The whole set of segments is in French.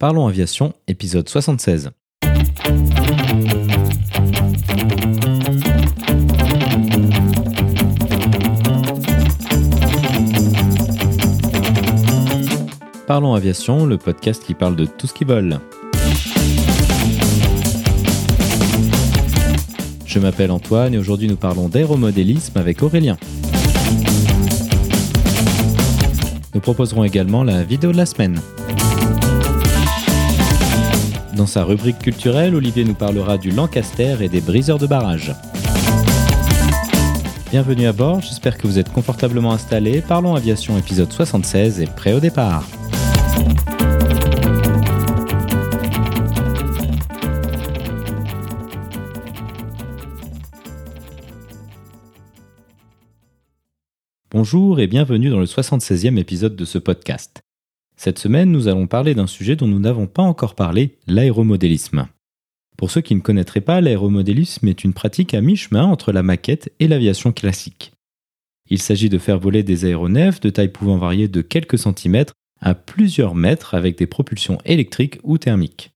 Parlons Aviation, épisode 76. Parlons Aviation, le podcast qui parle de tout ce qui vole. Je m'appelle Antoine et aujourd'hui nous parlons d'aéromodélisme avec Aurélien. Nous proposerons également la vidéo de la semaine. Dans sa rubrique culturelle, Olivier nous parlera du Lancaster et des briseurs de barrage. Bienvenue à bord, j'espère que vous êtes confortablement installés. Parlons Aviation épisode 76 et prêt au départ. Bonjour et bienvenue dans le 76e épisode de ce podcast. Cette semaine, nous allons parler d'un sujet dont nous n'avons pas encore parlé, l'aéromodélisme. Pour ceux qui ne connaîtraient pas, l'aéromodélisme est une pratique à mi-chemin entre la maquette et l'aviation classique. Il s'agit de faire voler des aéronefs de taille pouvant varier de quelques centimètres à plusieurs mètres avec des propulsions électriques ou thermiques.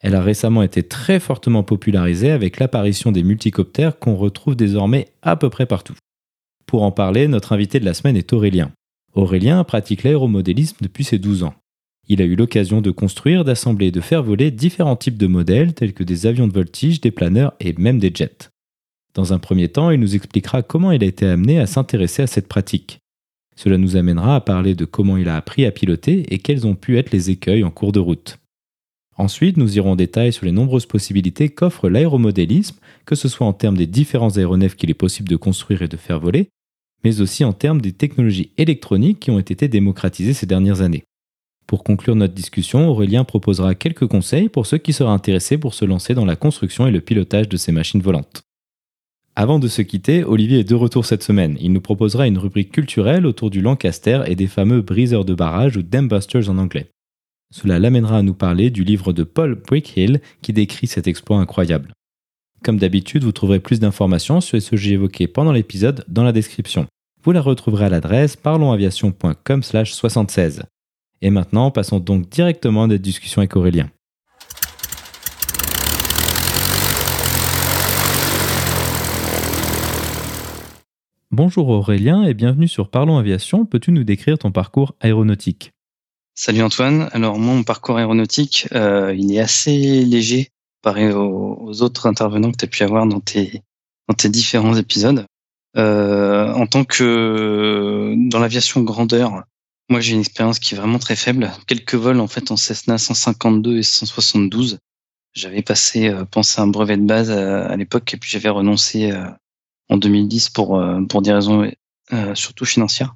Elle a récemment été très fortement popularisée avec l'apparition des multicoptères qu'on retrouve désormais à peu près partout. Pour en parler, notre invité de la semaine est Aurélien. Aurélien pratique l'aéromodélisme depuis ses 12 ans. Il a eu l'occasion de construire, d'assembler et de faire voler différents types de modèles tels que des avions de voltige, des planeurs et même des jets. Dans un premier temps, il nous expliquera comment il a été amené à s'intéresser à cette pratique. Cela nous amènera à parler de comment il a appris à piloter et quels ont pu être les écueils en cours de route. Ensuite, nous irons en détail sur les nombreuses possibilités qu'offre l'aéromodélisme, que ce soit en termes des différents aéronefs qu'il est possible de construire et de faire voler, mais aussi en termes des technologies électroniques qui ont été démocratisées ces dernières années. Pour conclure notre discussion, Aurélien proposera quelques conseils pour ceux qui seraient intéressés pour se lancer dans la construction et le pilotage de ces machines volantes. Avant de se quitter, Olivier est de retour cette semaine. Il nous proposera une rubrique culturelle autour du Lancaster et des fameux briseurs de barrage ou dambusters en anglais. Cela l'amènera à nous parler du livre de Paul Brickhill qui décrit cet exploit incroyable. Comme d'habitude, vous trouverez plus d'informations sur ce que j'ai évoqué pendant l'épisode dans la description. Vous la retrouverez à l'adresse parlonsaviation.com/76. Et maintenant, passons donc directement à notre discussion avec Aurélien. Bonjour Aurélien et bienvenue sur Parlons Aviation. Peux-tu nous décrire ton parcours aéronautique? Salut Antoine. Alors mon parcours aéronautique, euh, il est assez léger comparé aux, autres intervenants que tu as pu avoir dans tes, différents épisodes. Euh, en tant que dans l'aviation grandeur, moi j'ai une expérience qui est vraiment très faible. Quelques vols en fait en Cessna 152 et 172. J'avais passé euh, pensé un brevet de base à, l'époque et puis j'avais renoncé euh, en 2010 pour euh, pour des raisons surtout financières.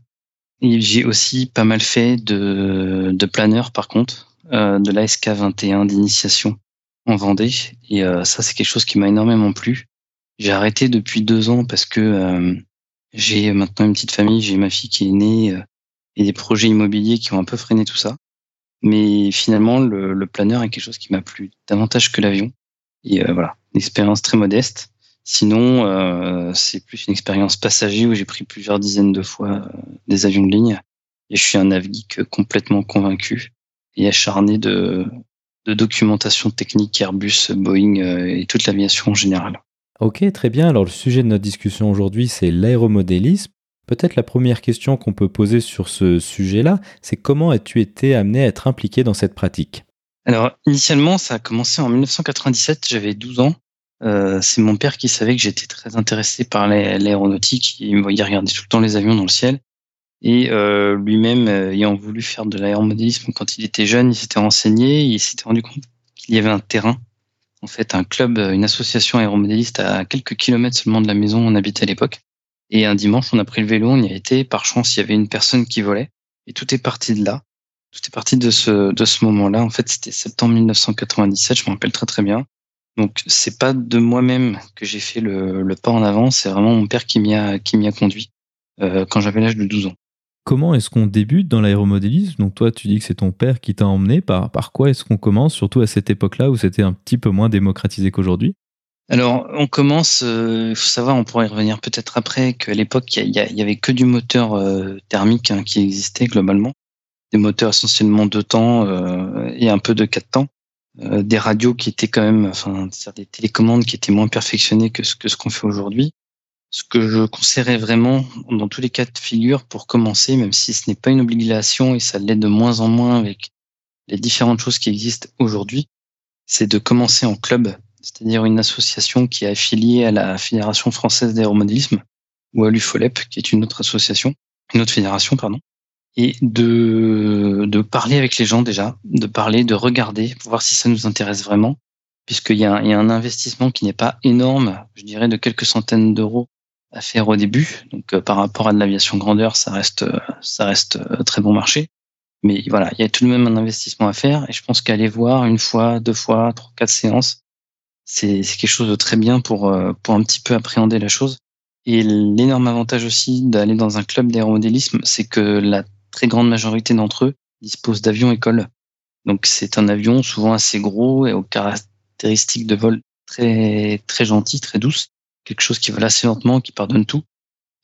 J'ai aussi pas mal fait de de planeur par contre, de la SK21 d'initiation en Vendée. Et euh, ça, c'est quelque chose qui m'a énormément plu. J'ai arrêté depuis deux ans parce que euh, j'ai maintenant une petite famille, j'ai ma fille qui est née euh, et des projets immobiliers qui ont un peu freiné tout ça. Mais finalement, le, le planeur est quelque chose qui m'a plu davantage que l'avion. Et voilà, une expérience très modeste. Sinon, c'est plus une expérience passager où j'ai pris plusieurs dizaines de fois des avions de ligne. Et je suis un geek complètement convaincu et acharné de, de documentation technique Airbus, Boeing euh, et toute l'aviation en général. Ok, très bien. Alors le sujet de notre discussion aujourd'hui, c'est l'aéromodélisme. Peut-être la première question qu'on peut poser sur ce sujet-là, c'est comment as-tu été amené à être impliqué dans cette pratique? Alors initialement, ça a commencé en 1997, j'avais 12 ans. Euh, c'est mon père qui savait que j'étais très intéressé par l'aéronautique. Il me voyait regarder tout le temps les avions dans le ciel. Et euh, lui-même, euh, ayant voulu faire de l'aéromodélisme quand il était jeune, il s'était renseigné, il s'était rendu compte qu'il y avait un terrain, en fait, un club, une association aéromodéliste à quelques kilomètres seulement de la maison où on habitait à l'époque. Et un dimanche, on a pris le vélo, on y a été. Par chance, il y avait une personne qui volait. Et tout est parti de là. Tout est parti de ce, de ce moment-là. En fait, c'était septembre 1997, je me rappelle très très bien. Donc, c'est pas de moi-même que j'ai fait le, le, pas en avant, c'est vraiment mon père qui m'y a, qui a conduit euh, quand j'avais l'âge de 12 ans. Comment est-ce qu'on débute dans l'aéromodélisme? Donc toi, tu dis que c'est ton père qui t'a emmené. Par, par quoi est-ce qu'on commence, surtout à cette époque-là où c'était un petit peu moins démocratisé qu'aujourd'hui? Alors, on commence, il euh, faut savoir, on pourrait y revenir peut-être après, qu'à l'époque, il y, avait que du moteur euh, thermique hein, qui existait globalement. des moteurs essentiellement de temps et un peu de quatre temps. des radios qui étaient quand même, enfin, des télécommandes qui étaient moins perfectionnées que ce qu'on fait aujourd'hui. Ce que je conseillerais vraiment, dans tous les cas de figure, pour commencer, même si ce n'est pas une obligation et ça l'est de moins en moins avec les différentes choses qui existent aujourd'hui, c'est de commencer en club, c'est-à-dire une association qui est affiliée à la Fédération française d'aéromodélisme ou à l'UFOLEP, qui est une autre association, une autre fédération, pardon, et de, de parler avec les gens déjà, de parler, de regarder, pour voir si ça nous intéresse vraiment, puisqu'il y, a il y a un investissement qui n'est pas énorme, je dirais de quelques centaines d'euros à faire au début. Donc euh, par rapport à de l'aviation grandeur, ça reste, ça reste euh, très bon marché. Mais voilà, il y a tout de même un investissement à faire et je pense qu'aller voir une fois, deux fois, trois, quatre séances, c'est quelque chose de très bien pour, euh, pour un petit peu appréhender la chose. Et l'énorme avantage aussi d'aller dans un club d'aéromodélisme, c'est que la très grande majorité d'entre eux disposent d'avions école. Donc c'est un avion souvent assez gros et aux caractéristiques de vol très très gentilles, très douces, quelque chose qui vole assez lentement, qui pardonne tout.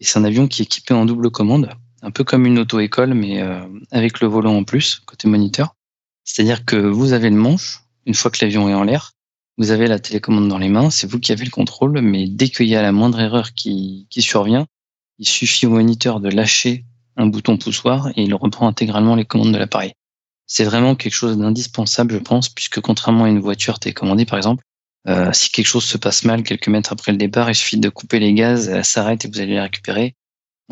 Et c'est un avion qui est équipé en double commande un peu comme une auto-école, mais euh, avec le volant en plus, côté moniteur. C'est-à-dire que vous avez le manche, une fois que l'avion est en l'air, vous avez la télécommande dans les mains, c'est vous qui avez le contrôle, mais dès qu'il y a la moindre erreur qui, qui survient, il suffit au moniteur de lâcher un bouton poussoir et il reprend intégralement les commandes de l'appareil. C'est vraiment quelque chose d'indispensable, je pense, puisque contrairement à une voiture télécommandée, par exemple, euh, si quelque chose se passe mal quelques mètres après le départ, il suffit de couper les gaz, elle s'arrête et vous allez les récupérer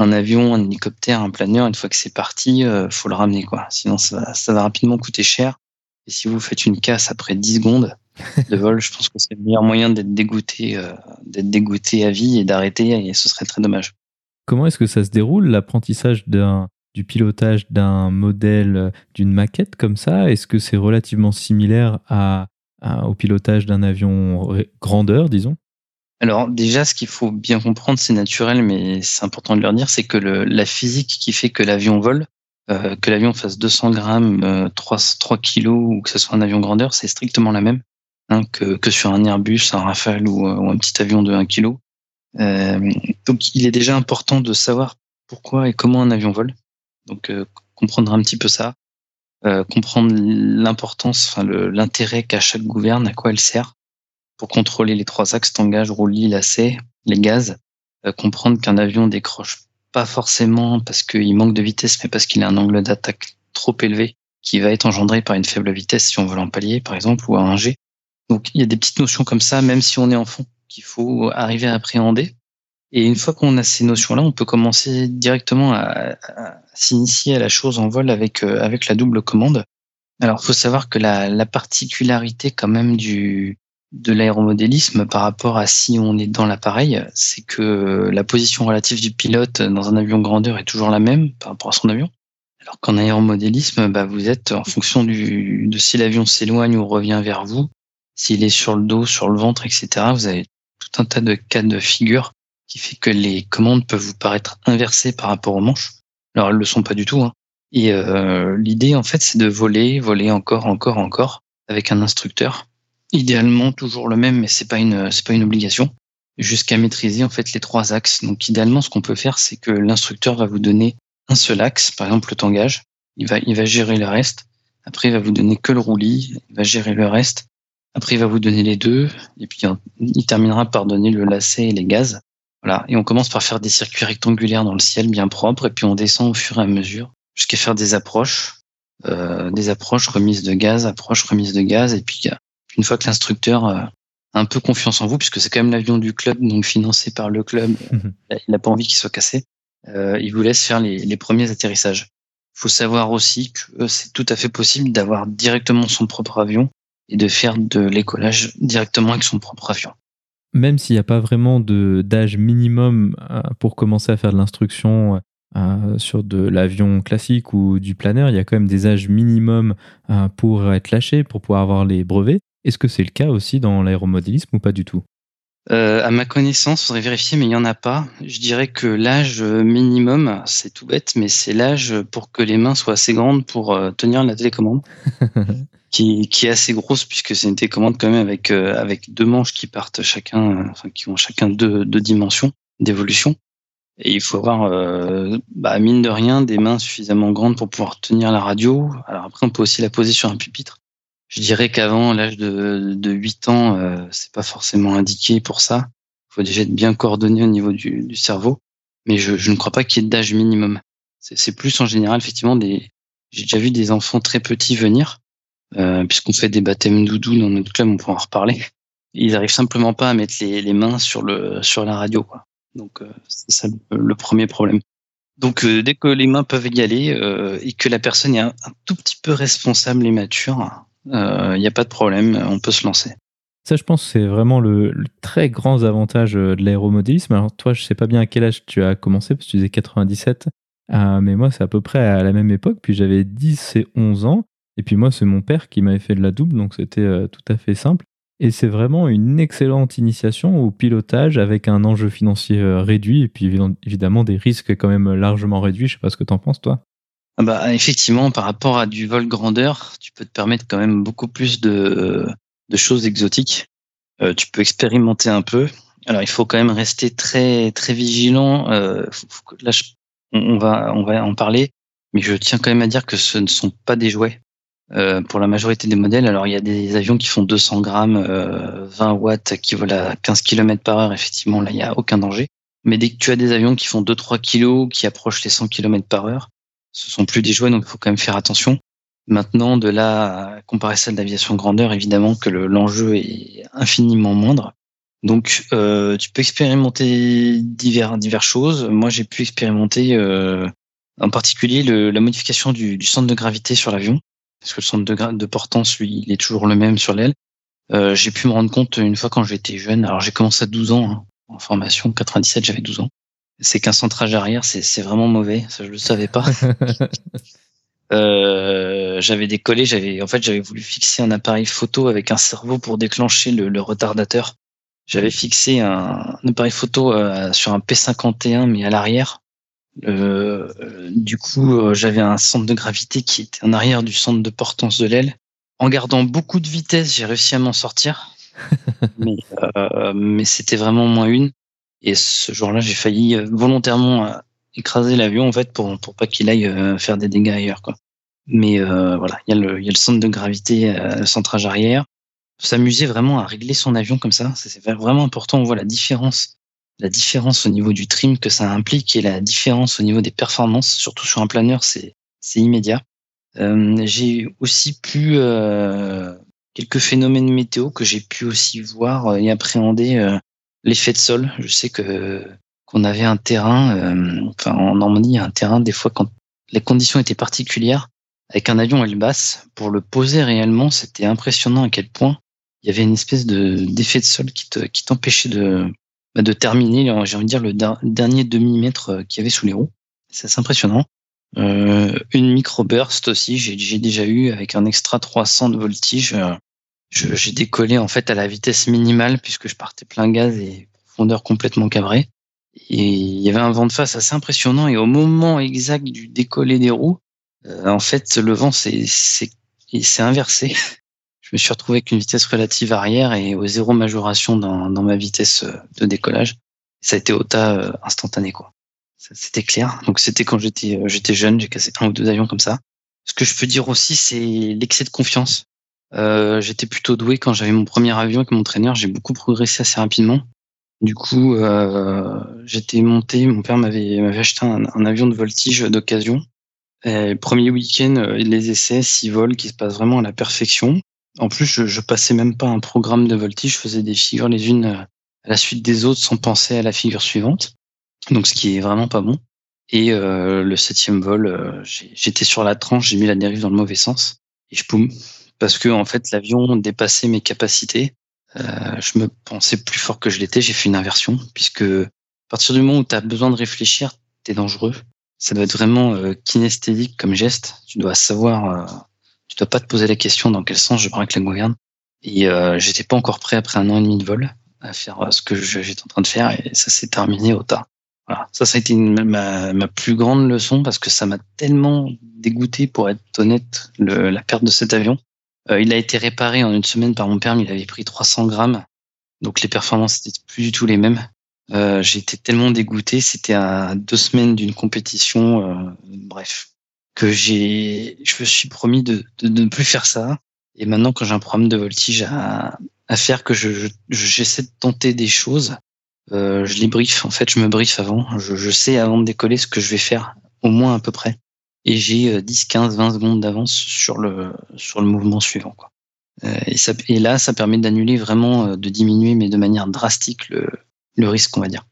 un avion, un hélicoptère, un planeur, une fois que c'est parti, euh, faut le ramener quoi. Sinon ça va, rapidement coûter cher. Et si vous faites une casse après 10 secondes de vol, je pense que c'est le meilleur moyen d'être dégoûté, euh, d'être dégoûté à vie et d'arrêter. Ce serait très dommage. Comment est-ce que ça se déroule l'apprentissage du pilotage d'un modèle, d'une maquette comme ça? Est-ce que c'est relativement similaire à, au pilotage d'un avion grandeur, disons alors déjà, ce qu'il faut bien comprendre, c'est naturel, mais c'est important de leur dire, c'est que la physique qui fait que l'avion vole, euh, que l'avion fasse 200 grammes, euh, 3, 3 kilos ou que ce soit un avion grandeur, c'est strictement la même hein, que, que sur un Airbus, un Rafale ou, euh, ou un petit avion de 1 kg. Euh, donc il est déjà important de savoir pourquoi et comment un avion vole. Donc comprendre un petit peu ça, comprendre l'importance, enfin l'intérêt qu'a chaque gouverne, à quoi elle sert pour contrôler les trois axes, tangage, roulis, lacet, les gaz, euh, comprendre qu'un avion décroche pas forcément parce qu'il manque de vitesse, mais parce qu'il a un angle d'attaque trop élevé qui va être engendré par une faible vitesse si on vole en palier, par exemple, ou à un G. Donc il y a des petites notions comme ça, même si on est en fond, qu'il faut arriver à appréhender. Et une fois qu'on a ces notions-là, on peut commencer directement à, s'initier à la chose en vol avec euh, avec la double commande. Alors, faut savoir que la, la particularité quand même du de l'aéromodélisme par rapport à si on est dans l'appareil, c'est que la position relative du pilote dans un avion grandeur est toujours la même par rapport à son avion. Alors qu'en aéromodélisme, bah, vous êtes en fonction du, de si l'avion s'éloigne ou revient vers vous, s'il est sur le dos, sur le ventre, etc. Vous avez tout un tas de cas de figure qui fait que les commandes peuvent vous paraître inversées par rapport aux manches. Alors elles le sont pas du tout. Hein. Et euh, l'idée en fait, c'est de voler, voler encore, encore, encore avec un instructeur Idéalement toujours le même, mais c'est pas une c'est pas une obligation. Jusqu'à maîtriser en fait les trois axes. Donc idéalement, ce qu'on peut faire, c'est que l'instructeur va vous donner un seul axe, par exemple le tangage. Il va il va gérer le reste. Après, il va vous donner que le roulis. Il va gérer le reste. Après, il va vous donner les deux. Et puis il terminera par donner le lacet et les gaz. Voilà. Et on commence par faire des circuits rectangulaires dans le ciel bien propres. Et puis on descend au fur et à mesure jusqu'à faire des approches. Euh, des approches, remise de gaz, approche, remise de gaz, et puis une fois que l'instructeur euh, a un peu confiance en vous, puisque c'est quand même l'avion du club, donc financé par le club, mhm. il n'a pas envie qu'il soit cassé, euh, il vous laisse faire les, premiers atterrissages. Il faut savoir aussi que c'est tout à fait possible d'avoir directement son propre avion et de faire de l'écolage directement avec son propre avion. Même s'il n'y a pas vraiment d'âge minimum euh, pour commencer à faire de l'instruction sur de l'avion classique ou du planeur, il y a quand même des âges minimums pour être lâché, pour pouvoir avoir les brevets. Est-ce que c'est le cas aussi dans l'aéromodélisme ou pas du tout? Euh, à ma connaissance, faudrait vérifier, mais il n'y en a pas. Je dirais que l'âge minimum, c'est tout bête, mais c'est l'âge pour que les mains soient assez grandes pour euh, tenir la télécommande, qui, qui, est assez grosse puisque c'est une télécommande quand même avec euh, avec deux manches qui partent chacun, enfin qui ont chacun deux, deux dimensions d'évolution. Et il faut avoir, euh, bah, mine de rien, des mains suffisamment grandes pour pouvoir tenir la radio. Alors après, on peut aussi la poser sur un pupitre. Je dirais qu'avant l'âge de, de 8 ans, euh, c'est pas forcément indiqué pour ça. Il faut déjà être bien coordonné au niveau du, du cerveau. Mais je, je, ne crois pas qu'il y ait d'âge minimum. C'est plus en général, effectivement, des. J'ai déjà vu des enfants très petits venir, euh, puisqu'on fait des baptêmes doudou dans notre club, on pourra en reparler. Ils arrivent simplement pas à mettre les, mains sur le sur la radio, quoi. Donc euh, c'est ça le, premier problème. Donc euh, dès que les mains peuvent y aller et que la personne est un, tout petit peu responsable et mature, il n'y a pas de problème, on peut se lancer. Ça, je pense, c'est vraiment le, très grand avantage de l'aéromodélisme. Alors toi, je sais pas bien à quel âge tu as commencé, parce que tu disais 97, mais moi, c'est à peu près à la même époque. Puis j'avais 10 et 11 ans. Et puis moi, c'est mon père qui m'avait fait de la double, donc c'était tout à fait simple. Et c'est vraiment une excellente initiation au pilotage avec un enjeu financier euh, réduit et puis évidemment des risques quand même largement réduits. Je sais pas ce que tu en penses, toi. Ah bah, effectivement, par rapport à du vol grandeur, tu peux te permettre quand même beaucoup plus de, choses exotiques. Euh, tu peux expérimenter un peu. Alors, il faut quand même rester très très vigilant. Euh, là, on, va on va en parler, mais je tiens quand même à dire que ce ne sont pas des jouets. Euh, pour la majorité des modèles. Alors, il y a des avions qui font 200 grammes, euh, 20 watts, qui volent à 15 km par heure. Effectivement, là, il n'y a aucun danger. Mais dès que tu as des avions qui font 2-3 kilos, qui approchent les 100 km par heure, ce sont plus des jouets, donc il faut quand même faire attention. Maintenant, de là à comparer ça de l'aviation grandeur, évidemment que l'enjeu est infiniment moindre. Donc, euh, tu peux expérimenter divers, divers choses. Moi, j'ai pu expérimenter euh, en particulier le, la modification du, du centre de gravité sur l'avion parce que le centre de, de portance, lui, il est toujours le même sur l'aile. Euh, j'ai pu me rendre compte une fois quand j'étais jeune, alors j'ai commencé à 12 ans hein, en formation, 97 j'avais 12 ans, c'est qu'un centrage arrière, c'est vraiment mauvais, ça je le savais pas. euh, j'avais décollé, j'avais en fait j'avais voulu fixer un appareil photo avec un cerveau pour déclencher le, le retardateur. J'avais fixé un, un, appareil photo euh, sur un P51 mais à l'arrière euh, du coup, euh, j'avais un centre de gravité qui était en arrière du centre de portance de l'aile. En gardant beaucoup de vitesse, j'ai réussi à m'en sortir. mais, euh, mais c'était vraiment moins une. Et ce jour-là, j'ai failli volontairement écraser l'avion en fait pour pour pas qu'il aille faire des dégâts ailleurs quoi. Mais voilà, il y a le il y a le centre de gravité, le centrage arrière. S'amuser vraiment à régler son avion comme ça, c'est vraiment important. On voit la différence la différence au niveau du trim que ça implique et la différence au niveau des performances, surtout sur un planeur, c'est immédiat. Euh, j'ai aussi pu euh, quelques phénomènes météo que j'ai pu aussi voir et appréhender euh, l'effet de sol. Je sais que qu'on avait un terrain, euh, enfin en Normandie, un terrain des fois quand les conditions étaient particulières, avec un avion aile basse, pour le poser réellement, c'était impressionnant à quel point il y avait une espèce de d'effet de sol qui te, qui t'empêchait de bah, de terminer, j'ai envie de dire, le dernier demi-mètre euh, qu'il y avait sous les roues. C'est assez impressionnant. Euh, une micro-burst aussi, j'ai déjà eu avec un extra 300 de voltige. Euh, j'ai décollé en fait à la vitesse minimale puisque je partais plein gaz et profondeur complètement cabrée. Et il y avait un vent de face assez impressionnant et au moment exact du décoller des roues, euh, en fait le vent s'est inversé. je me suis retrouvé avec une vitesse relative arrière et au zéro majoration dans, dans ma vitesse euh, de décollage. Ça a été au tas euh, instantané, quoi. C'était clair. Donc c'était quand j'étais euh, j'étais jeune, j'ai cassé un ou deux avions comme ça. Ce que je peux dire aussi, c'est l'excès de confiance. Euh, j'étais plutôt doué quand j'avais mon premier avion avec mon entraîneur. J'ai beaucoup progressé assez rapidement. Du coup, euh, j'étais monté. Mon père m'avait m'avait acheté un, un, avion de voltige d'occasion. Premier week-end, les essais, six vols qui se passent vraiment à la perfection. En plus, je, je passais même pas un programme de voltige, je faisais des figures les unes euh, à la suite des autres sans penser à la figure suivante. Donc, ce qui est vraiment pas bon. Et euh, le septième vol, euh, j'étais sur la tranche, j'ai mis la dérive dans le mauvais sens et je poum parce que en fait l'avion dépassait mes capacités. Euh, je me pensais plus fort que je l'étais. J'ai fait une inversion puisque à partir du moment où tu besoin de réfléchir, t'es dangereux. Ça doit être vraiment kinesthésique comme geste. Tu dois savoir tu dois pas te poser la question dans quel sens je braque la gouverne. Et euh, j'étais pas encore prêt après un an et demi de vol à faire euh, ce que j'étais en train de faire et ça s'est terminé au tas. Voilà. Ça, ça a été ma, ma, plus grande leçon parce que ça m'a tellement dégoûté, pour être honnête, le, la perte de cet avion. Euh, il a été réparé en une semaine par mon père, mais il avait pris 300 grammes. Donc les performances étaient plus du tout les mêmes. Euh, été tellement dégoûté. C'était à deux semaines d'une compétition. Euh, bref, que j'ai, je me suis promis de, de, ne plus faire ça. Et maintenant, quand j'ai un programme de voltige à, à faire, que je, j'essaie de tenter des choses, euh, je les brief. En fait, je me brief avant. Je, sais avant de décoller ce que je vais faire, au moins à peu près. Et j'ai 10, 15, 20 secondes d'avance sur le sur le mouvement suivant. Euh, et, ça, et là, ça permet d'annuler vraiment, euh, de diminuer, mais de manière drastique, le, le risque, on va dire.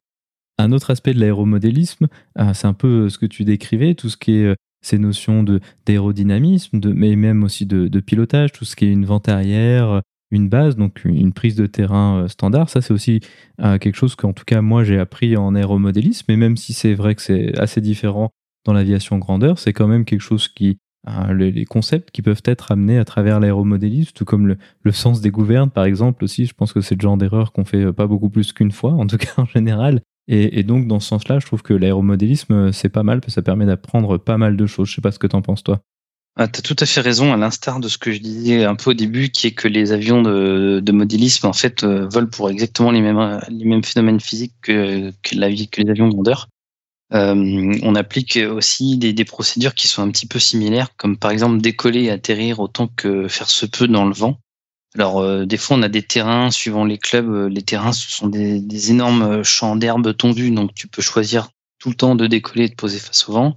Un autre aspect de l'aéromodélisme, c'est un peu ce que tu décrivais, tout ce qui est ces notions d'aérodynamisme, mais même aussi de, pilotage, tout ce qui est une vente arrière, une base, donc une prise de terrain standard. Ça, c'est aussi quelque chose qu'en tout cas, moi, j'ai appris en aéromodélisme, et même si c'est vrai que c'est assez différent dans l'aviation grandeur, c'est quand même quelque chose qui Hein, les, concepts qui peuvent être amenés à travers l'aéromodélisme, tout comme le, sens des gouvernes, par exemple, aussi. Je pense que c'est le genre d'erreur qu'on fait euh, pas beaucoup plus qu'une fois, en tout cas en général. Et, donc, dans ce sens-là, je trouve que l'aéromodélisme, euh, c'est pas mal, parce que ça permet d'apprendre pas mal de choses. Je sais pas ce que tu en penses, toi. Ah, tu as tout à fait raison, à l'instar de ce que je disais un peu au début, qui est que les avions de, modélisme, en fait, euh, volent pour exactement les mêmes, mêmes phénomènes physiques que les avions grandeur. Euh, on applique aussi des, des, procédures qui sont un petit peu similaires, comme par exemple décoller et atterrir autant que faire se peut dans le vent. Alors euh, des fois on a des terrains suivant les clubs, euh, les terrains ce sont des, énormes champs d'herbe tondus, donc tu peux choisir tout le temps de décoller et de poser face au vent.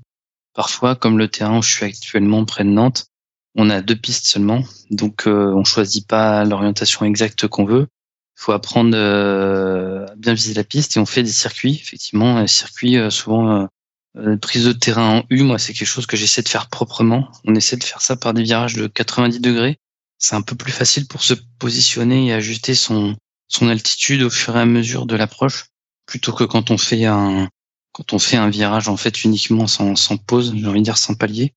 Parfois, comme le terrain où je suis actuellement près de Nantes, on a deux pistes seulement, donc on choisit pas l'orientation exacte qu'on veut faut apprendre euh, à bien viser la piste et on fait des circuits. Effectivement, un circuit euh, souvent euh, prise de terrain en U, moi c'est quelque chose que j'essaie de faire proprement. On essaie de faire ça par des virages de 90 degrés. C'est un peu plus facile pour se positionner et ajuster son son altitude au fur et à mesure de l'approche, plutôt que quand on fait un quand on fait un virage en fait uniquement sans, sans pause, j'ai envie de dire sans palier.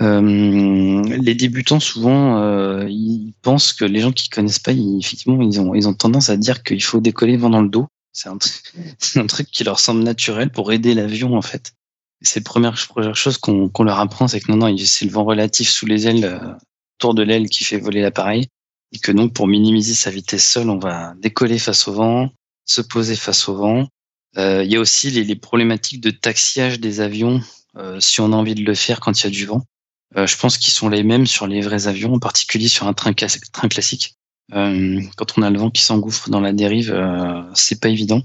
Euh, les débutants souvent euh, ils pensent que les gens qui connaissent pas, effectivement, ils ont ils ont tendance à dire qu'il faut décoller vent dans le dos. C'est un, un, truc qui leur semble naturel pour aider l'avion en fait. C'est la première, première chose qu'on qu'on leur apprend, c'est que non non, c'est le vent relatif sous les ailes, autour de l'aile qui fait voler l'appareil, et que donc pour minimiser sa vitesse seule, on va décoller face au vent, se poser face au vent. Euh, il y a aussi les, les, problématiques de taxiage des avions euh, si on a envie de le faire quand il y a du vent. Euh, je pense qu'ils sont les mêmes sur les vrais avions, en particulier sur un train, train classique. Euh, quand on a le vent qui s'engouffre dans la dérive, euh, c'est pas évident.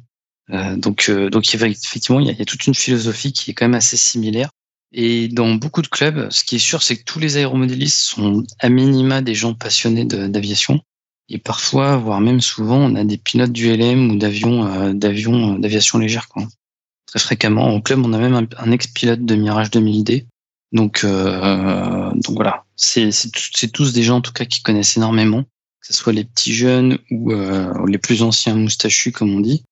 Euh, donc, donc effectivement, il y, a, il y, a, toute une philosophie qui est quand même assez similaire. Et dans beaucoup de clubs, ce qui est sûr, c'est que tous les aéromodélistes sont à minima des gens passionnés d'aviation. Et parfois, voire même souvent, on a des pilotes du LM ou d'avions, d'avions, d'aviation légère. Quoi. Très fréquemment, au club, on a même un, ex-pilote de Mirage 2000D donc, euh, donc voilà, c'est tous des gens en tout cas qui connaissent énormément, que ce soit les petits jeunes ou euh, les plus anciens moustachus comme on dit,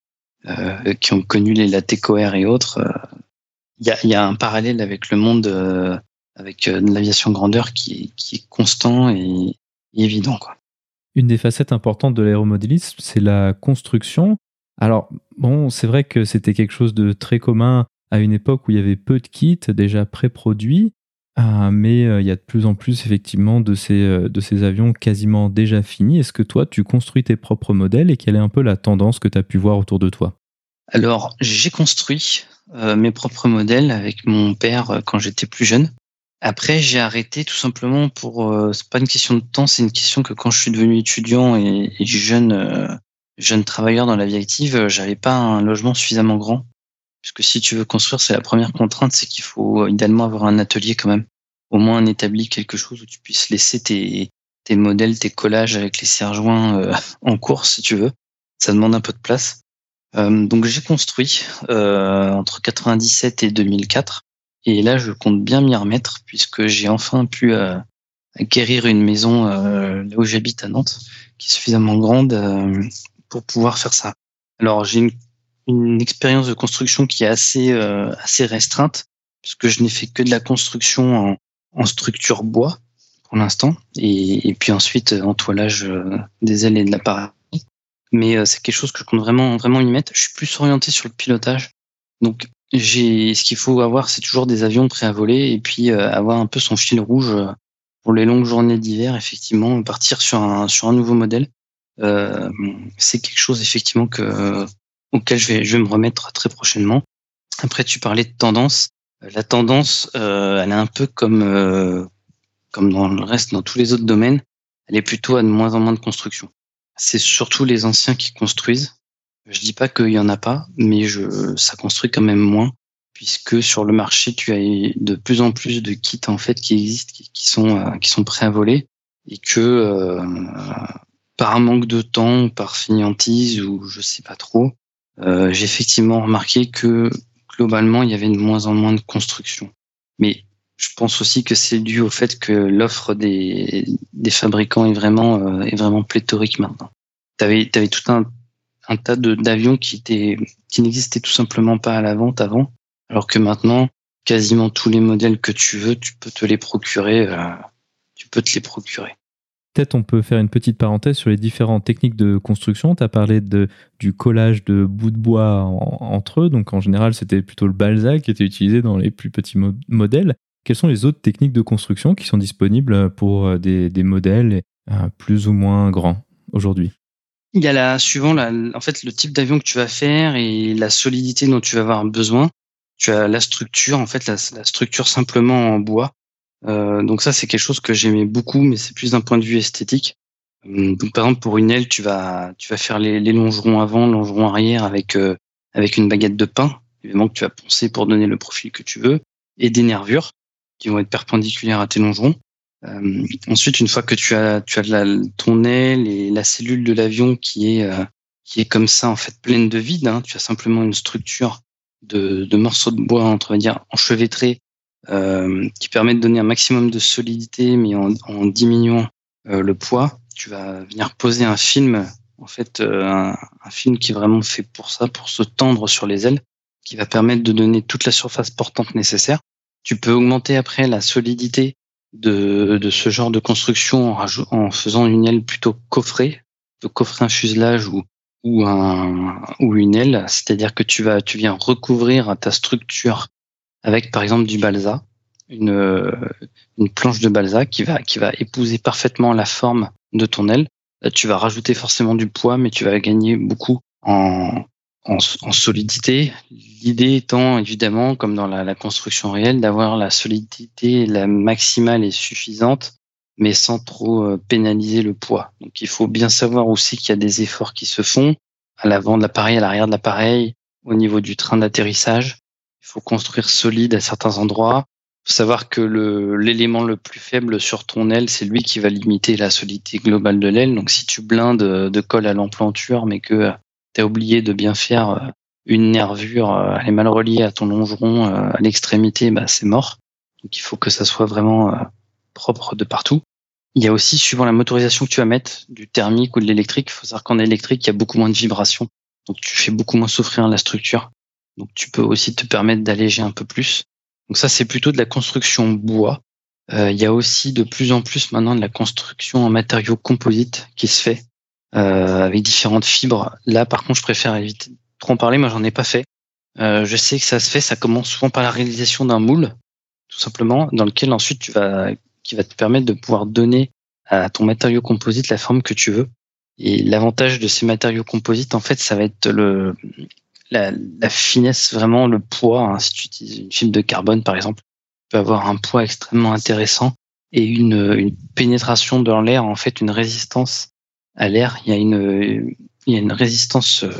euh, qui ont connu les latécoères et autres. Il y a, un parallèle avec le monde, avec l'aviation grandeur qui est, constant et, évident quoi. Une des facettes importantes de l'aéromodélisme, c'est la construction. Alors, bon, c'est vrai que c'était quelque chose de très commun à une époque où il y avait peu de kits déjà pré-produits, euh, mais euh, il y a de plus en plus effectivement de ces, euh, de ces avions quasiment déjà finis. Est-ce que toi, tu construis tes propres modèles et quelle est un peu la tendance que tu as pu voir autour de toi? Alors, j'ai construit mes propres modèles avec mon père quand j'étais plus jeune. Après, j'ai arrêté tout simplement pour. c'est pas une question de temps, c'est une question que quand je suis devenu étudiant et, et jeune, jeune travailleur dans la vie active, j'avais pas un logement suffisamment grand Puisque si tu veux construire, c'est la première contrainte, c'est qu'il faut idéalement avoir un atelier quand même. Au moins un établi, quelque chose où tu puisses laisser tes, tes modèles, tes collages avec les serre-joints euh, en course, si tu veux. Ça demande un peu de place. Euh, donc j'ai construit euh, entre 97 et 2004. Et là, je compte bien m'y remettre puisque j'ai enfin pu euh, acquérir une maison euh, là où j'habite à Nantes, qui est suffisamment grande pour pouvoir faire ça. Alors j'ai une une expérience de construction qui est assez euh, assez restreinte puisque je n'ai fait que de la construction en, en structure bois pour l'instant et, et, puis ensuite en toilage euh, des ailes et de l'appareil. Mais euh, c'est quelque chose que je compte vraiment vraiment y mettre. Je suis plus orienté sur le pilotage. Donc j'ai ce qu'il faut avoir c'est toujours des avions prêts à voler et puis avoir un peu son fil rouge pour les longues journées d'hiver effectivement partir sur un sur un nouveau modèle. c'est quelque chose effectivement que auquel je vais, je vais me remettre très prochainement. Après, tu parlais de tendance. La tendance, elle est un peu comme, comme dans le reste, dans tous les autres domaines. Elle est plutôt à de moins en moins de construction. C'est surtout les anciens qui construisent. Je dis pas qu'il y en a pas, mais je, ça construit quand même moins puisque sur le marché, tu as de plus en plus de kits en fait qui existent, qui, sont euh, qui sont prêts à voler, et que euh, par manque de temps, par finiantise ou je sais pas trop, euh, j'ai effectivement remarqué que globalement il y avait de moins en moins de construction. Mais je pense aussi que c'est dû au fait que l'offre des, des fabricants est vraiment est vraiment pléthorique maintenant. Tu avais, tout un, un tas d'avions qui qui n'existaient tout simplement pas à la vente avant alors que maintenant, quasiment tous les modèles que tu veux, tu peux te les procurer. Euh, tu peux te les procurer. Peut-être on peut faire une petite parenthèse sur les différentes techniques de construction. Tu as parlé de, du collage de bouts de bois entre eux. Donc en général, c'était plutôt le balsa qui était utilisé dans les plus petits modèles. Quelles sont les autres techniques de construction qui sont disponibles pour euh, des, modèles euh, plus ou moins grands aujourd'hui? Il y a la, suivant la, en fait, le type d'avion que tu vas faire et la solidité dont tu vas avoir besoin tu as la structure, en fait, la, structure simplement en bois. Euh, donc ça, c'est quelque chose que j'aimais beaucoup, mais c'est plus d'un point de vue esthétique. Hum, donc, par exemple, pour une aile, tu vas, tu vas faire les, longerons avant, longerons arrière avec avec une baguette de pain, évidemment que tu vas poncer pour donner le profil que tu veux, et des nervures qui vont être perpendiculaires à tes longerons. Euh, ensuite, une fois que tu as, la, ton aile et la cellule de l'avion qui est euh, qui est comme ça en fait pleine de vide, hein, tu as simplement une structure de, morceaux de bois, entre enchevêtrés, euh, qui permet de donner un maximum de solidité, mais en, diminuant le poids. Tu vas venir poser un film, en fait, un, un, film qui est vraiment fait pour ça, pour se tendre sur les ailes, qui va permettre de donner toute la surface portante nécessaire. Tu peux augmenter après la solidité de, de ce genre de construction en, en faisant une aile plutôt coffrée, de coffrer un fuselage ou, ou un ou une aile, c'est-à-dire que tu vas tu viens recouvrir ta structure avec par exemple du balsa, une une planche de balsa qui va qui va épouser parfaitement la forme de ton aile. tu vas rajouter forcément du poids, mais tu vas gagner beaucoup en en, en solidité. L'idée étant évidemment, comme dans la, la construction réelle, d'avoir la solidité la maximale et suffisante mais sans trop euh, pénaliser le poids. Donc il faut bien savoir aussi qu'il y a des efforts qui se font à l'avant de l'appareil, à l'arrière de l'appareil, au niveau du train d'atterrissage. Il faut construire solide à certains endroits. Il faut savoir que l'élément le, plus faible sur ton aile, c'est lui qui va limiter la solidité globale de l'aile. Donc si tu blindes de colle à l'emplanture, mais que euh, tu as oublié de bien faire euh, une nervure, elle est mal reliée à ton longeron à l'extrémité, bah, c'est mort. Donc il faut que ça soit vraiment propre de partout. Il y a aussi, suivant la motorisation que tu vas mettre, du thermique ou de l'électrique. Il faut savoir qu'en électrique, il y a beaucoup moins de vibrations. Donc, tu fais beaucoup moins souffrir la structure. Donc, tu peux aussi te permettre d'alléger un peu plus. Donc, ça, c'est plutôt de la construction bois. Euh, il y a aussi de plus en plus maintenant de la construction en matériaux composites qui se fait euh, avec différentes fibres. Là, par contre, je préfère éviter de trop en parler. Moi, j'en ai pas fait. Euh, je sais que ça se fait. Ça commence souvent par la réalisation d'un moule, tout simplement, dans lequel ensuite tu vas qui va te permettre de pouvoir donner à ton matériau composite la forme que tu veux. Et l'avantage de ces matériaux composites, en fait, ça va être le, la, la finesse, vraiment le poids. Hein. Si tu utilises une fibre de carbone, par exemple, tu peux avoir un poids extrêmement intéressant et une, une pénétration dans l'air, en fait, une résistance à l'air. Il y a une, il y a une résistance euh,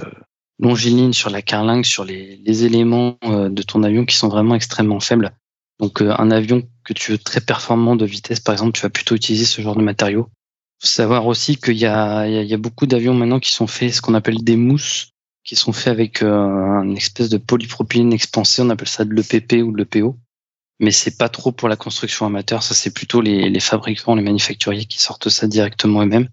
longiligne sur la carlingue, sur les, les éléments euh, de ton avion qui sont vraiment extrêmement faibles. Donc euh, un avion que tu veux très performant de vitesse, par exemple, tu vas plutôt utiliser ce genre de matériaux. Faut savoir aussi qu'il y a, y a beaucoup d'avions maintenant qui sont faits, ce qu'on appelle des mousses, qui sont faits avec une espèce de polypropylène expansé, on appelle ça de l'EPP ou de l'EPO. Mais c'est pas trop pour la construction amateur, ça c'est plutôt les, les, fabricants, les manufacturiers qui sortent ça directement eux-mêmes.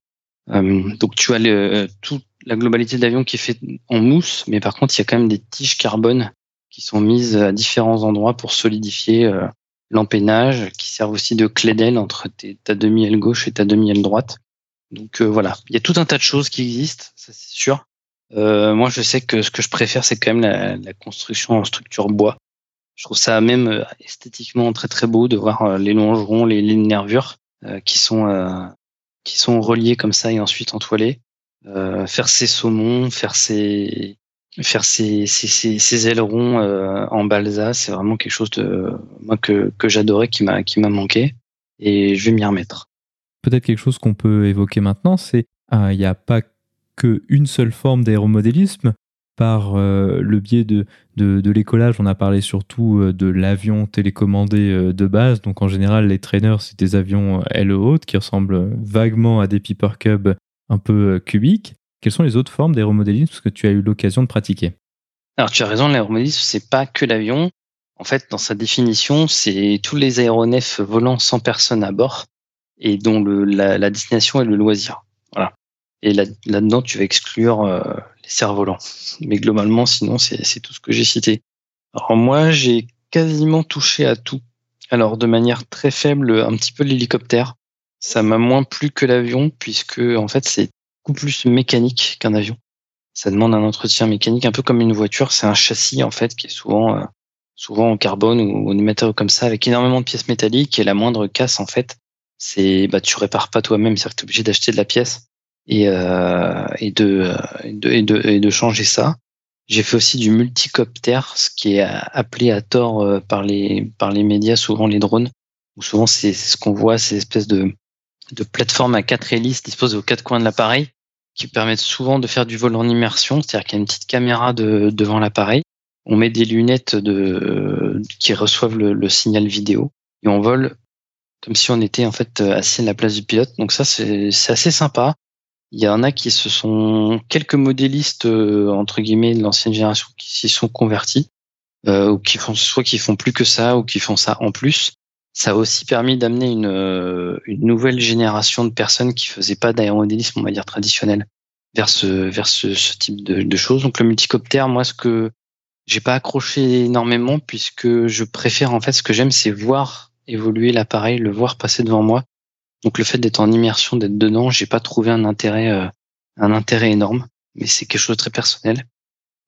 Euh, donc tu as le, toute la globalité de l'avion qui est fait en mousse, mais par contre il y a quand même des tiges carbone qui sont mises à différents endroits pour solidifier euh, l'empennage, qui servent aussi de clé d'aile entre ta demi-aile gauche et ta demi-aile droite. Donc euh, voilà, il y a tout un tas de choses qui existent, ça c'est sûr. Euh, moi, je sais que ce que je préfère, c'est quand même la, la, construction en structure bois. Je trouve ça même euh, esthétiquement très très beau de voir les longerons, les lignes nervures qui sont qui sont reliés comme ça et ensuite entoilés. faire ses saumons, faire ses faire ces, ces, ailerons en balsa, c'est vraiment quelque chose de moi que, j'adorais, qui m'a qui m'a manqué, et je vais m'y remettre. Peut-être quelque chose qu'on peut évoquer maintenant, c'est il n'y a pas qu'une seule forme d'aéromodélisme. Par le biais de, de, l'écolage, on a parlé surtout de l'avion télécommandé de base. Donc en général, les trainers, c'est des avions aile haute qui ressemblent vaguement à des Piper Cub un peu cubiques. Quelles sont les autres formes d'aéromodélisme que tu as eu l'occasion de pratiquer Alors tu as raison, l'aéromodélisme, c'est pas que l'avion. En fait, dans sa définition, c'est tous les aéronefs volant sans personne à bord et dont la, destination est le loisir. Voilà. Et là, là-dedans, tu vas exclure euh, cerfs-volants. Mais globalement, sinon, c'est, tout ce que j'ai cité. Alors moi, j'ai quasiment touché à tout. Alors de manière très faible, un petit peu l'hélicoptère. Ça m'a moins plu que l'avion, puisque en fait, c'est plus mécanique qu'un avion. Ça demande un entretien mécanique, un peu comme une voiture. C'est un châssis en fait qui est souvent euh, souvent en carbone ou, en matériaux comme ça, avec énormément de pièces métalliques. Et la moindre casse en fait, c'est bah tu répares pas toi-même, c'est-à-dire que tu es obligé d'acheter de la pièce et euh, et, de, changer ça. J'ai fait aussi du multicoptère, ce qui est appelé à tort euh, par les par les médias, souvent les drones, ou souvent c'est ce qu'on voit, ces espèces de de plateformes à quatre hélices disposées aux quatre coins de l'appareil qui permettent souvent de faire du vol en immersion, c'est-à-dire qu'il y a une petite caméra de, devant l'appareil. On met des lunettes de, qui reçoivent le, signal vidéo et on vole comme si on était en fait assis à la place du pilote. Donc ça, c'est assez sympa. Il y en a qui se sont quelques modélistes euh, entre guillemets de l'ancienne génération qui s'y sont convertis euh, ou qui font soit qui font plus que ça ou qui font ça en plus. Ça a aussi permis d'amener une, euh, nouvelle génération de personnes qui faisaient pas d'aérodélisme, on va dire traditionnel, vers ce, vers ce, type de, de, choses. Donc le multicoptère, moi, ce que j'ai pas accroché énormément, puisque je préfère en fait, ce que j'aime, c'est voir évoluer l'appareil, le voir passer devant moi. Donc le fait d'être en immersion, d'être dedans, j'ai pas trouvé un intérêt, euh, un intérêt énorme, mais c'est quelque chose de très personnel.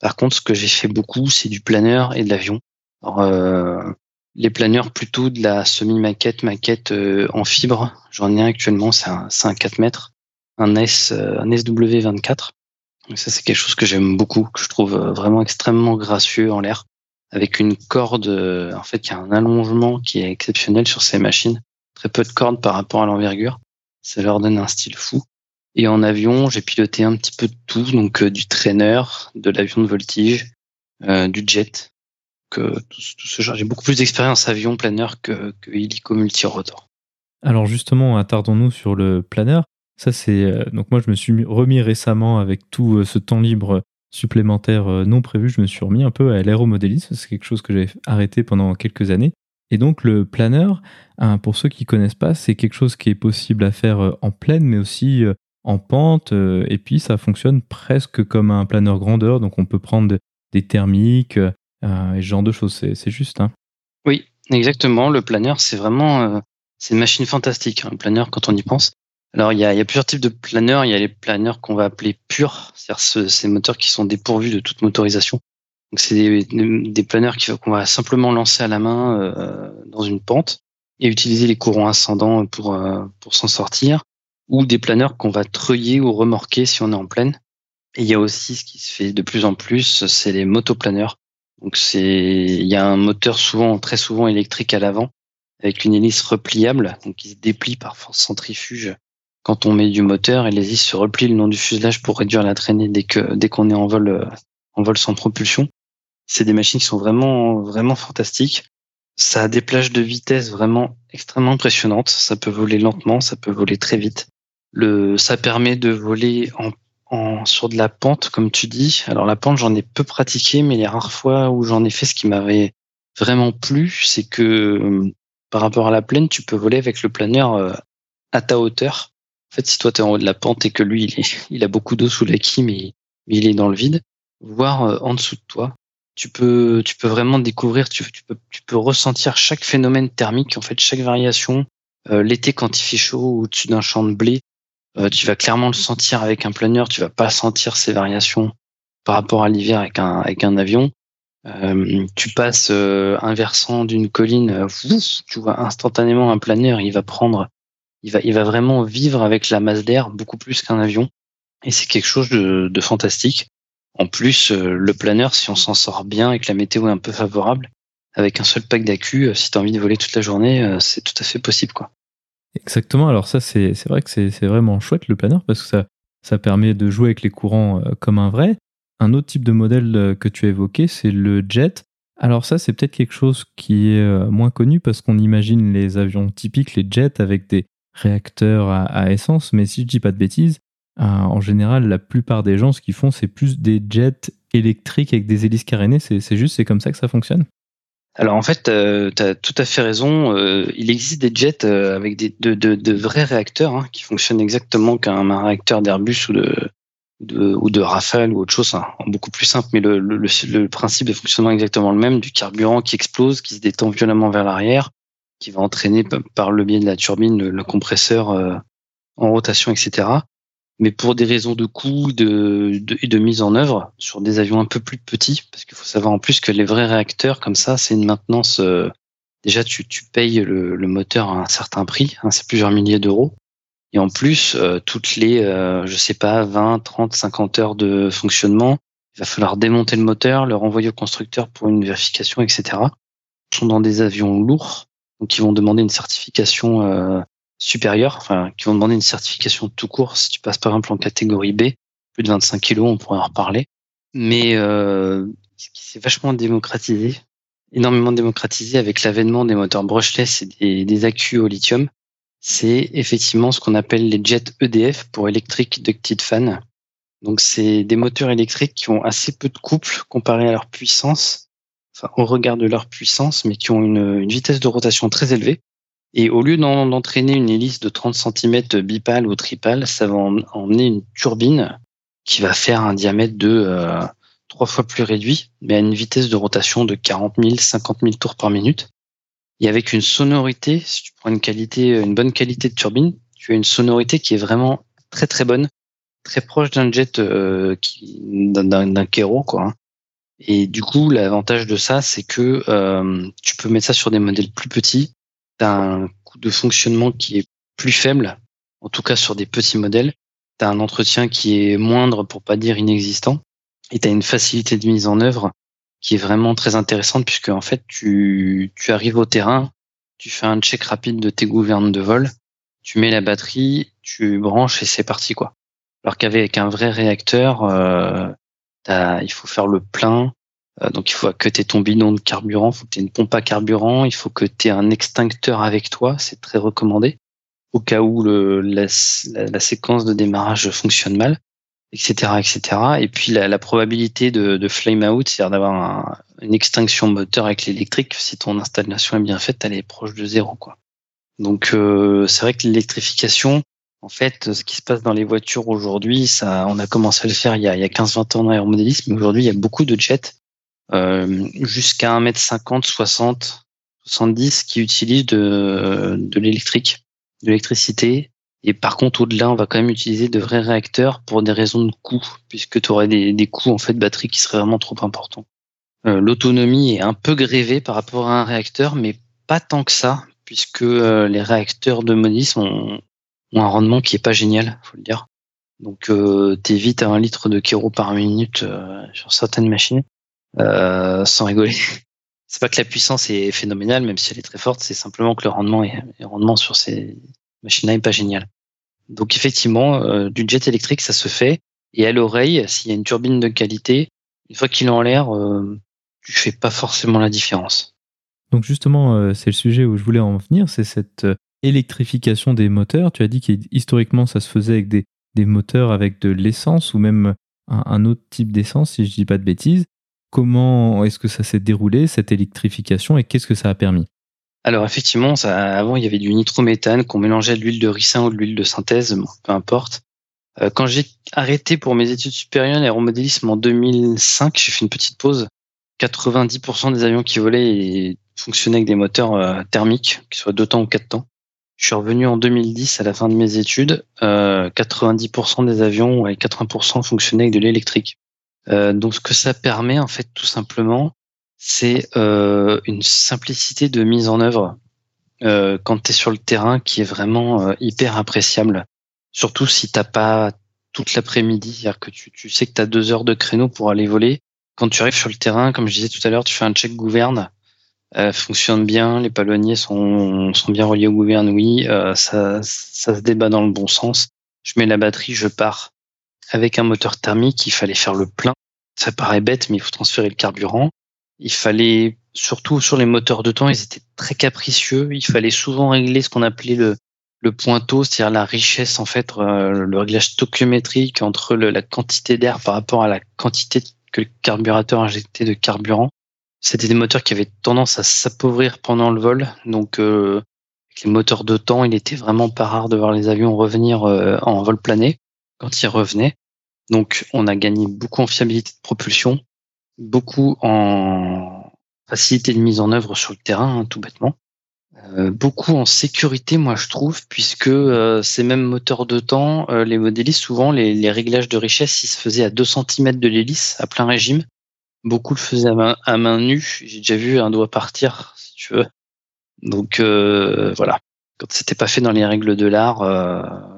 Par contre, ce que j'ai fait beaucoup, c'est du planeur et de l'avion. Euh, les planeurs plutôt de la semi-maquette, maquette euh, en fibre. J'en ai un actuellement, c'est un, un 4 mètres, un S, euh, un SW24. Donc ça, c'est quelque chose que j'aime beaucoup, que je trouve vraiment extrêmement gracieux en l'air, avec une corde, en fait, qui a un allongement qui est exceptionnel sur ces machines. Très peu de cordes par rapport à l'envergure. Ça leur donne un style fou. Et en avion, j'ai piloté un petit peu de tout, donc du trainer, de l'avion de voltige, du jet, que tout, ce genre. J'ai beaucoup plus d'expérience avion planeur que, que hélico multirotor. Alors justement, attardons-nous sur le planeur. Ça c'est euh, donc moi je me suis remis récemment avec tout euh, ce temps libre supplémentaire euh, non prévu, je me suis remis un peu à l'aéromodélisme. C'est quelque chose que j'avais arrêté pendant quelques années. Et donc le planeur, hein, pour ceux qui connaissent pas, c'est quelque chose qui est possible à faire en pleine, mais aussi en pente. Et puis ça fonctionne presque comme un planeur grandeur. Donc on peut prendre des thermiques, euh, et ce genre de choses. C'est juste. Hein. Oui, exactement. Le planeur, c'est vraiment euh, une machine fantastique. Un planeur, quand on y pense. Alors, il y a, il y a plusieurs types de planeurs. Il y a les planeurs qu'on va appeler purs, c'est-à-dire ces moteurs qui sont dépourvus de toute motorisation. Donc, c'est des, des, planeurs qu'on va simplement lancer à la main euh, dans une pente et utiliser les courants ascendants pour, euh, pour s'en sortir. Ou des planeurs qu'on va treuiller ou remorquer si on est en pleine. Et il y a aussi ce qui se fait de plus en plus, c'est les motoplaneurs. Donc c'est, il y a un moteur souvent, très souvent électrique à l'avant, avec une hélice repliable, donc qui se déplie par force centrifuge quand on met du moteur et l'hélice se replie le long du fuselage pour réduire la traînée dès que dès qu'on est en vol euh, en vol sans propulsion. C'est des machines qui sont vraiment vraiment fantastiques. Ça a des plages de vitesse vraiment extrêmement impressionnantes. Ça peut voler lentement, ça peut voler très vite. Le, ça permet de voler en sur de la pente, comme tu dis. Alors la pente, j'en ai peu pratiqué, mais les rares fois où j'en ai fait, ce qui m'avait vraiment plu, c'est que euh, par rapport à la plaine, tu peux voler avec le planeur euh, à ta hauteur. En fait, si toi tu es en haut de la pente et que lui, il, est, il a beaucoup d'eau sous la quille, mais, il est dans le vide, voire euh, en dessous de toi, tu peux, tu peux vraiment découvrir, tu, peux, tu peux ressentir chaque phénomène thermique, en fait, chaque variation. L'été, quand il fait chaud au-dessus d'un champ de blé, euh, tu vas clairement le sentir avec un planeur, tu vas pas sentir ces variations par rapport à l'hiver avec un, avec un avion. Euh, tu passes euh, un versant d'une colline, tu vois instantanément un planeur, il va prendre, il va, il va vraiment vivre avec la masse d'air beaucoup plus qu'un avion. Et c'est quelque chose de fantastique. En plus, le planeur, si on s'en sort bien et que la météo est un peu favorable, avec un seul pack d'accu, si tu envie de voler toute la journée, c'est tout à fait possible. quoi. Exactement. Alors ça, c'est vrai que c'est vraiment chouette le planeur parce que ça, ça permet de jouer avec les courants comme un vrai. Un autre type de modèle que tu as évoqué, c'est le jet. Alors ça, c'est peut-être quelque chose qui est moins connu parce qu'on imagine les avions typiques, les jets, avec des réacteurs à, essence. Mais si je dis pas de bêtises, en général, la plupart des gens, ce qu'ils font, c'est plus des jets électriques avec des hélices carénées. C'est juste, c'est comme ça que ça fonctionne alors en fait, euh, tu as tout à fait raison. Euh, il existe des jets euh, avec des, de, vrais réacteurs hein, qui fonctionnent exactement comme un réacteur d'Airbus ou de, ou de Rafale ou autre chose, hein, beaucoup plus simple, mais le, principe de fonctionnement est exactement le même, du carburant qui explose, qui se détend violemment vers l'arrière, qui va entraîner par le biais de la turbine le, compresseur en rotation, etc mais pour des raisons de coût de, de, et de mise en œuvre sur des avions un peu plus petits, parce qu'il faut savoir en plus que les vrais réacteurs comme ça, c'est une maintenance. Euh, déjà, tu, tu payes le, le, moteur à un certain prix, hein, c'est plusieurs milliers d'euros. Et en plus, euh, toutes les, euh, je sais pas, 20, 30, 50 heures de fonctionnement, il va falloir démonter le moteur, le renvoyer au constructeur pour une vérification, etc. Ils sont dans des avions lourds, donc ils vont demander une certification euh, supérieurs, enfin, qui vont demander une certification tout court. Si tu passes par exemple en catégorie B, plus de 25 kilos, on pourrait en reparler. Mais euh, ce qui s'est vachement démocratisé, énormément démocratisé avec l'avènement des moteurs brushless et des, des accus au lithium, c'est effectivement ce qu'on appelle les jets EDF pour Electric Ducted Fan. Donc c'est des moteurs électriques qui ont assez peu de couple comparé à leur puissance, enfin au regard de leur puissance, mais qui ont une, une vitesse de rotation très élevée. Et au lieu d'entraîner une hélice de 30 cm bipale ou tripale, ça va emmener une turbine qui va faire un diamètre de euh, trois fois plus réduit, mais à une vitesse de rotation de 40 000, 50 000 tours par minute. Et avec une sonorité, si tu prends une qualité, une bonne qualité de turbine, tu as une sonorité qui est vraiment très très bonne, très proche d'un jet, euh, d'un Kero, quoi. Hein. Et du coup, l'avantage de ça, c'est que euh, tu peux mettre ça sur des modèles plus petits un coût de fonctionnement qui est plus faible, en tout cas sur des petits modèles. Tu un entretien qui est moindre, pour pas dire inexistant, et tu une facilité de mise en œuvre qui est vraiment très intéressante puisque en fait tu, tu arrives au terrain, tu fais un check rapide de tes gouvernes de vol, tu mets la batterie, tu branches et c'est parti quoi. Alors qu'avec un vrai réacteur, euh, il faut faire le plein, donc il faut que tu aies ton bidon de carburant, il faut que tu aies une pompe à carburant, il faut que tu aies un extincteur avec toi, c'est très recommandé, au cas où la, séquence de démarrage fonctionne mal, etc. etc. Et puis la, probabilité de, flame out, c'est-à-dire d'avoir un, une extinction moteur avec l'électrique, si ton installation est bien faite, elle est proche de zéro. Quoi. Donc euh, c'est vrai que l'électrification, en fait, ce qui se passe dans les voitures aujourd'hui, ça, on a commencé à le faire il y a, a 15-20 ans dans l'aéromodélisme, mais aujourd'hui il y a beaucoup de jets euh, jusqu'à 1m50, 60, 70 qui utilisent de, de l'électrique, de l'électricité. Et par contre, au-delà, on va quand même utiliser de vrais réacteurs pour des raisons de coût, puisque tu aurais des, des coûts en fait batterie qui seraient vraiment trop importants. Euh, L'autonomie est un peu grévée par rapport à un réacteur, mais pas tant que ça, puisque euh, les réacteurs de Modis ont, ont, un rendement qui est pas génial, faut le dire. Donc, euh, tu vite à un litre de kéro par minute euh, sur certaines machines. Euh, sans rigoler. C'est pas que la puissance est phénoménale, même si elle est très forte, c'est simplement que le rendement, sur ces machines-là est pas génial. Donc effectivement, euh, du jet électrique, ça se fait. Et à l'oreille, s'il y a une turbine de qualité, une fois qu'il est en l'air, euh, tu fais pas forcément la différence. Donc justement, c'est le sujet où je voulais en venir, c'est cette électrification des moteurs. Tu as dit qu'historiquement, ça se faisait avec des, des moteurs avec de l'essence ou même un, un autre type d'essence, si je dis pas de bêtises. Comment est-ce que ça s'est déroulé, cette électrification, et qu'est-ce que ça a permis? Alors effectivement, avant il y avait du nitrométhane qu'on mélangeait de l'huile de ricin ou de l'huile de synthèse, peu importe. Euh, quand j'ai arrêté pour mes études supérieures l'aéromodélisme en 2005, j'ai fait une petite pause. 90% des avions qui volaient fonctionnaient avec des moteurs euh, thermiques, qui soient deux temps ou quatre temps. Je suis revenu en 2010 à la fin de mes études. 90% euh, des avions et 80% fonctionnaient avec de l'électrique. Euh, donc ce que ça permet en fait tout simplement, c'est euh, une simplicité de mise en œuvre euh, quand tu es sur le terrain qui est vraiment hyper appréciable. Surtout si t'as pas toute l'après-midi. C'est-à-dire que tu, sais que tu as deux heures de créneau pour aller voler. Quand tu arrives sur le terrain, comme je disais tout à l'heure, tu fais un check gouverne. Euh, fonctionne bien, les palonniers sont, bien reliés au gouverne, oui, ça, ça se débat dans le bon sens. Je mets la batterie, je pars. Avec un moteur thermique, il fallait faire le plein. Ça paraît bête, mais il faut transférer le carburant. Il fallait, surtout sur les moteurs de temps, ils étaient très capricieux. Il fallait souvent régler ce qu'on appelait le, le pointeau, c'est-à-dire la richesse, en fait, euh, le réglage stoichiométrique entre le, la quantité d'air par rapport à la quantité que le carburateur injectait de carburant. C'était des moteurs qui avaient tendance à s'appauvrir pendant le vol. Donc, euh, avec les moteurs de temps, il était vraiment pas rare de voir les avions revenir euh, en vol plané quand ils revenaient. Donc, on a gagné beaucoup en fiabilité de propulsion, beaucoup en facilité de mise en œuvre sur le terrain, hein, tout bêtement. Euh, beaucoup en sécurité, moi je trouve, puisque euh, ces mêmes moteurs de temps, euh, les modélistes, souvent les, réglages de richesse, ils se faisaient à 2 cm de l'hélice, à plein régime. Beaucoup le faisaient à main, à main nue. J'ai déjà vu un doigt partir, si tu veux. Donc voilà, quand c'était pas fait dans les règles de l'art,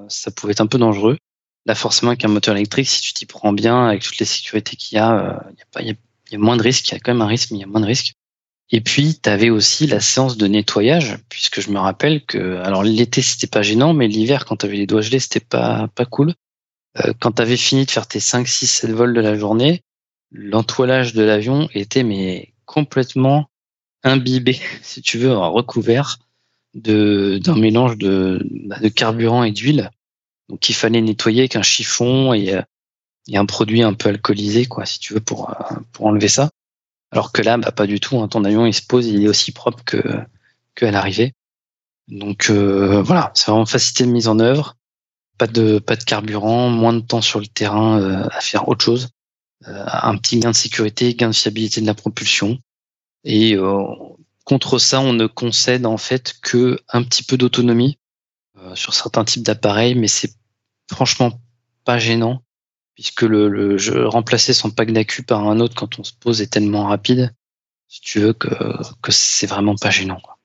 ça pouvait être un peu dangereux. Là, forcément, qu'un moteur électrique, si tu t'y prends bien, avec toutes les sécurités qu'il y a, il a, y a moins de risques. Il y a quand même un risque, mais il y a moins de risques. Et puis, tu avais aussi la séance de nettoyage, puisque je me rappelle que, alors l'été, c'était pas gênant, mais l'hiver, quand tu avais les doigts gelés, c'était pas, pas cool. Euh, quand tu avais fini de faire tes 5, 6, 7 vols de la journée, l'entoilage de l'avion était mais complètement imbibé, si tu veux, recouvert de d'un mélange de, bah, de carburant et d'huile. Donc il fallait nettoyer avec un chiffon et, euh, et un produit un peu alcoolisé, quoi, si tu veux, pour, euh, pour enlever ça. Alors que là, bah, pas du tout. Hein. Ton avion, il se pose, il est aussi propre que qu'à l'arrivée. Donc euh, voilà, c'est vraiment facilité de mise en œuvre. Pas de pas de carburant, moins de temps sur le terrain euh, à faire autre chose. Euh, un petit gain de sécurité, gain de fiabilité de la propulsion. Et contre ça, on ne concède en fait que un petit peu d'autonomie sur certains types d'appareils, mais c'est franchement pas gênant puisque le, remplacer son pack d'accu par un autre quand on se pose est tellement rapide, si tu veux, que, que c'est vraiment pas gênant. Quoi.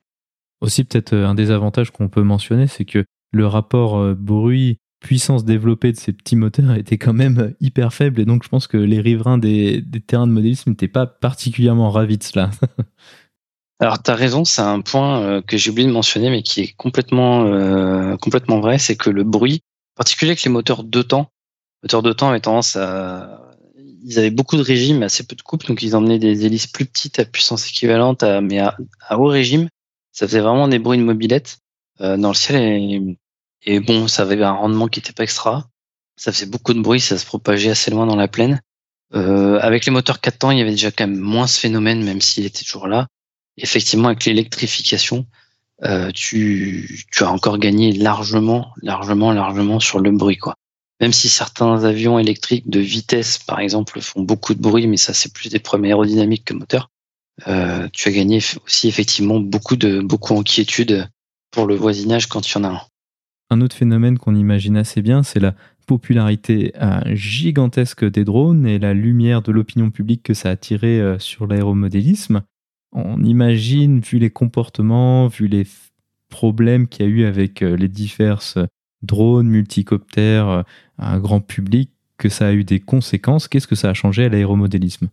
Aussi, peut-être euh, un des avantages qu'on peut mentionner, c'est que le rapport euh, bruit puissance développée de ces petits moteurs était quand même hyper faible et donc je pense que les riverains des, des terrains de modélisme n'étaient pas particulièrement ravis de cela. Alors tu as raison, c'est un point euh, que j'ai oublié de mentionner mais qui est complètement euh, complètement vrai, c'est que le bruit, particulier avec les moteurs deux temps, moteur de temps avait tendance à ils avaient beaucoup de régimes, assez peu de coupes, donc ils emmenaient des hélices plus petites à puissance équivalente, mais à, haut régime. Ça faisait vraiment des bruits de mobilette euh, dans le ciel et, et, bon, ça avait un rendement qui était pas extra. Ça faisait beaucoup de bruit, ça se propageait assez loin dans la plaine. Euh, avec les moteurs 4 temps, il y avait déjà quand même moins ce phénomène, même s'il était toujours là. Effectivement, avec l'électrification, euh, tu, as encore gagné largement, largement, largement sur le bruit, quoi. Même si certains avions électriques de vitesse, par exemple, font beaucoup de bruit, mais ça c'est plus des problèmes aérodynamiques que moteur, euh, tu as gagné aussi effectivement beaucoup de beaucoup pour le voisinage quand il y en a un. Un autre phénomène qu'on imagine assez bien, c'est la popularité euh, gigantesque des drones et la lumière de l'opinion publique que ça a attiré sur l'aéromodélisme. On imagine, vu les comportements, vu les problèmes qu'il y a eu avec les diverses drones, multicoptères, un grand public, que ça a eu des conséquences. Qu'est-ce que ça a changé à l'aéromodélisme?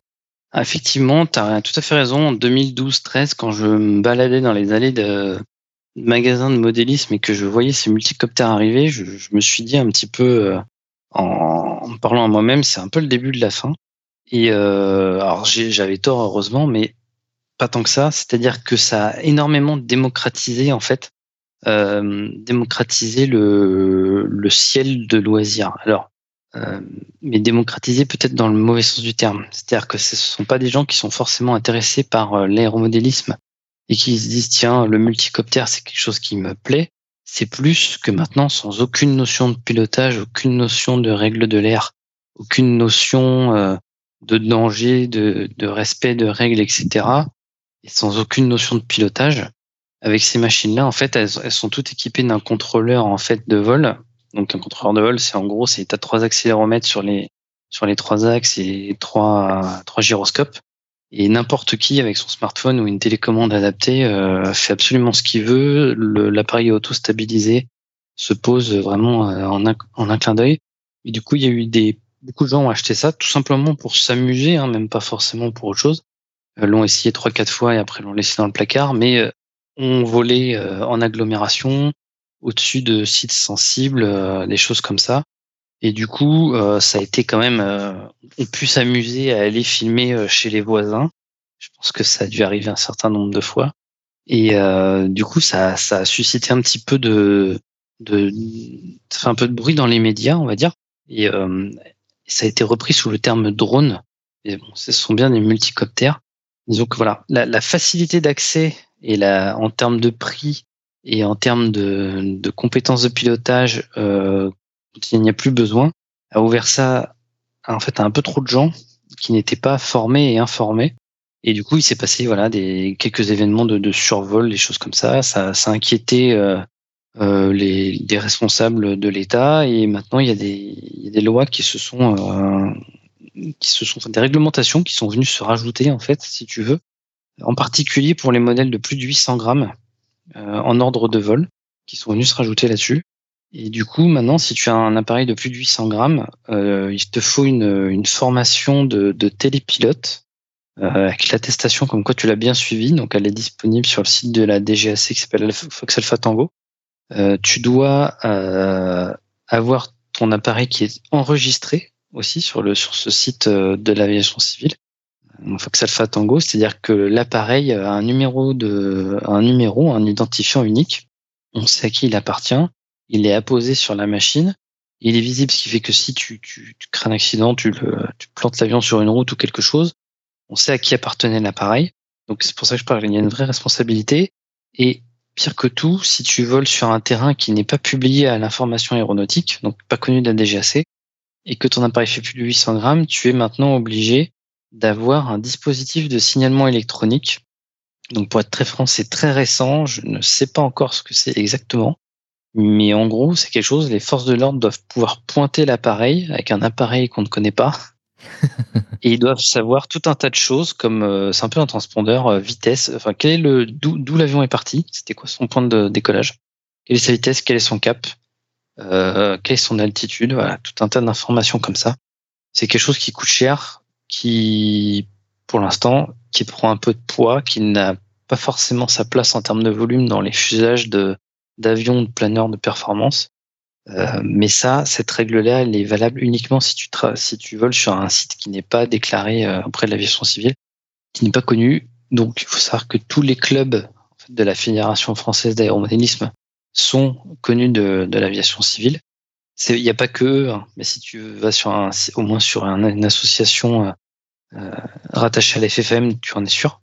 Ah, Effectivement, tu as tout à fait raison. En 2012-13, quand je me baladais dans les allées de magasins de modélisme et que je voyais ces multicoptères arriver, je, me suis dit un petit peu, euh, en, parlant à moi-même, c'est un peu le début de la fin. Et euh, alors j'avais tort heureusement, mais pas tant que ça. C'est-à-dire que ça a énormément démocratisé en fait euh, démocratiser le, ciel de loisirs. Alors, euh, mais démocratiser peut-être dans le mauvais sens du terme. C'est-à-dire que ce ne sont pas des gens qui sont forcément intéressés par euh, l'aéromodélisme et qui se disent tiens le multicoptère c'est quelque chose qui me plaît. C'est plus que maintenant sans aucune notion de pilotage, aucune notion de règles de l'air, aucune notion de danger, de respect de règles, etc. Et sans aucune notion de pilotage, avec ces machines-là, en fait, elles, sont toutes équipées d'un contrôleur en fait de vol. Donc un contrôleur de vol, c'est en gros, c'est t'as trois accéléromètres sur les sur les trois axes et trois trois gyroscopes. Et n'importe qui avec son smartphone ou une télécommande adaptée euh, fait absolument ce qu'il veut. L'appareil auto-stabilisé se pose vraiment euh, en un, en un clin d'œil. Et du coup, il y a eu des beaucoup de gens ont acheté ça tout simplement pour s'amuser, hein, même pas forcément pour autre chose. Euh, l'ont essayé trois quatre fois et après l'ont laissé dans le placard, mais euh, ont volé euh, en agglomération au-dessus de sites sensibles, des choses comme ça. Et du coup, ça a été quand même, on pu s'amuser à aller filmer chez les voisins. Je pense que ça a dû arriver un certain nombre de fois. Et du coup, ça, ça a suscité un petit peu de, de, ça fait un peu de bruit dans les médias, on va dire. Et ça a été repris sous le terme drone. Et bon, ce sont bien des multicoptères. Disons que voilà, la, la facilité d'accès et la, en termes de prix et en termes de, de compétences de pilotage, euh, il n'y a plus besoin, a ouvert ça en fait à un peu trop de gens qui n'étaient pas formés et informés. Et du coup, il s'est passé voilà des quelques événements de, de, survol, des choses comme ça. Ça, ça a inquiété euh, euh, les, des responsables de l'État et maintenant il y, a des, il y a des lois qui se sont euh, qui se sont des réglementations qui sont venues se rajouter en fait si tu veux en particulier pour les modèles de plus de 800 grammes euh, en ordre de vol qui sont venus se rajouter là-dessus. Et du coup maintenant si tu as un appareil de plus de 800 grammes euh, il te faut une, une formation de, télépilote euh, avec l'attestation comme quoi tu l'as bien suivi. Donc elle est disponible sur le site de la DGAC qui s'appelle Fox Alpha Tango. Tu dois avoir ton appareil qui est enregistré aussi sur le sur ce site euh, de l'aviation civile. Fox Alpha Tango, c'est-à-dire que l'appareil a un numéro de un numéro, un identifiant unique. On sait à qui il appartient. Il est apposé sur la machine. Il est visible, ce qui fait que si tu, tu, tu crées un accident, tu, le, tu plantes l'avion sur une route ou quelque chose, on sait à qui appartenait l'appareil. Donc c'est pour ça que je parle. Il y a une vraie responsabilité. Et Pire que tout, si tu voles sur un terrain qui n'est pas publié à l'information aéronautique, donc pas connu de la DGAC, et que ton appareil fait plus de 800 grammes, tu es maintenant obligé d'avoir un dispositif de signalement électronique. Donc pour être très franc, c'est très récent, je ne sais pas encore ce que c'est exactement, mais en gros, c'est quelque chose, les forces de l'ordre doivent pouvoir pointer l'appareil avec un appareil qu'on ne connaît pas. Et ils doivent savoir tout un tas de choses, comme euh, c'est un peu un transpondeur, euh, vitesse, enfin quel est le d'où l'avion est parti, c'était quoi son point de décollage, quelle est sa vitesse, quel est son cap, euh, quelle est son altitude, voilà, tout un tas d'informations comme ça. C'est quelque chose qui coûte cher, qui pour l'instant, qui prend un peu de poids, qui n'a pas forcément sa place en termes de volume dans les fusages de d'avions de planeurs de performance. Euh, mais ça, cette règle-là, elle est valable uniquement si tu, si tu voles sur un site qui n'est pas déclaré euh, auprès de l'aviation civile, qui n'est pas connu. Donc, il faut savoir que tous les clubs de la Fédération française d'aéromodélisme sont connus de, de l'aviation civile. Il n'y a pas que hein, mais si tu vas sur un, au moins sur un, une association euh, euh rattachée à la FFM, tu en es sûr.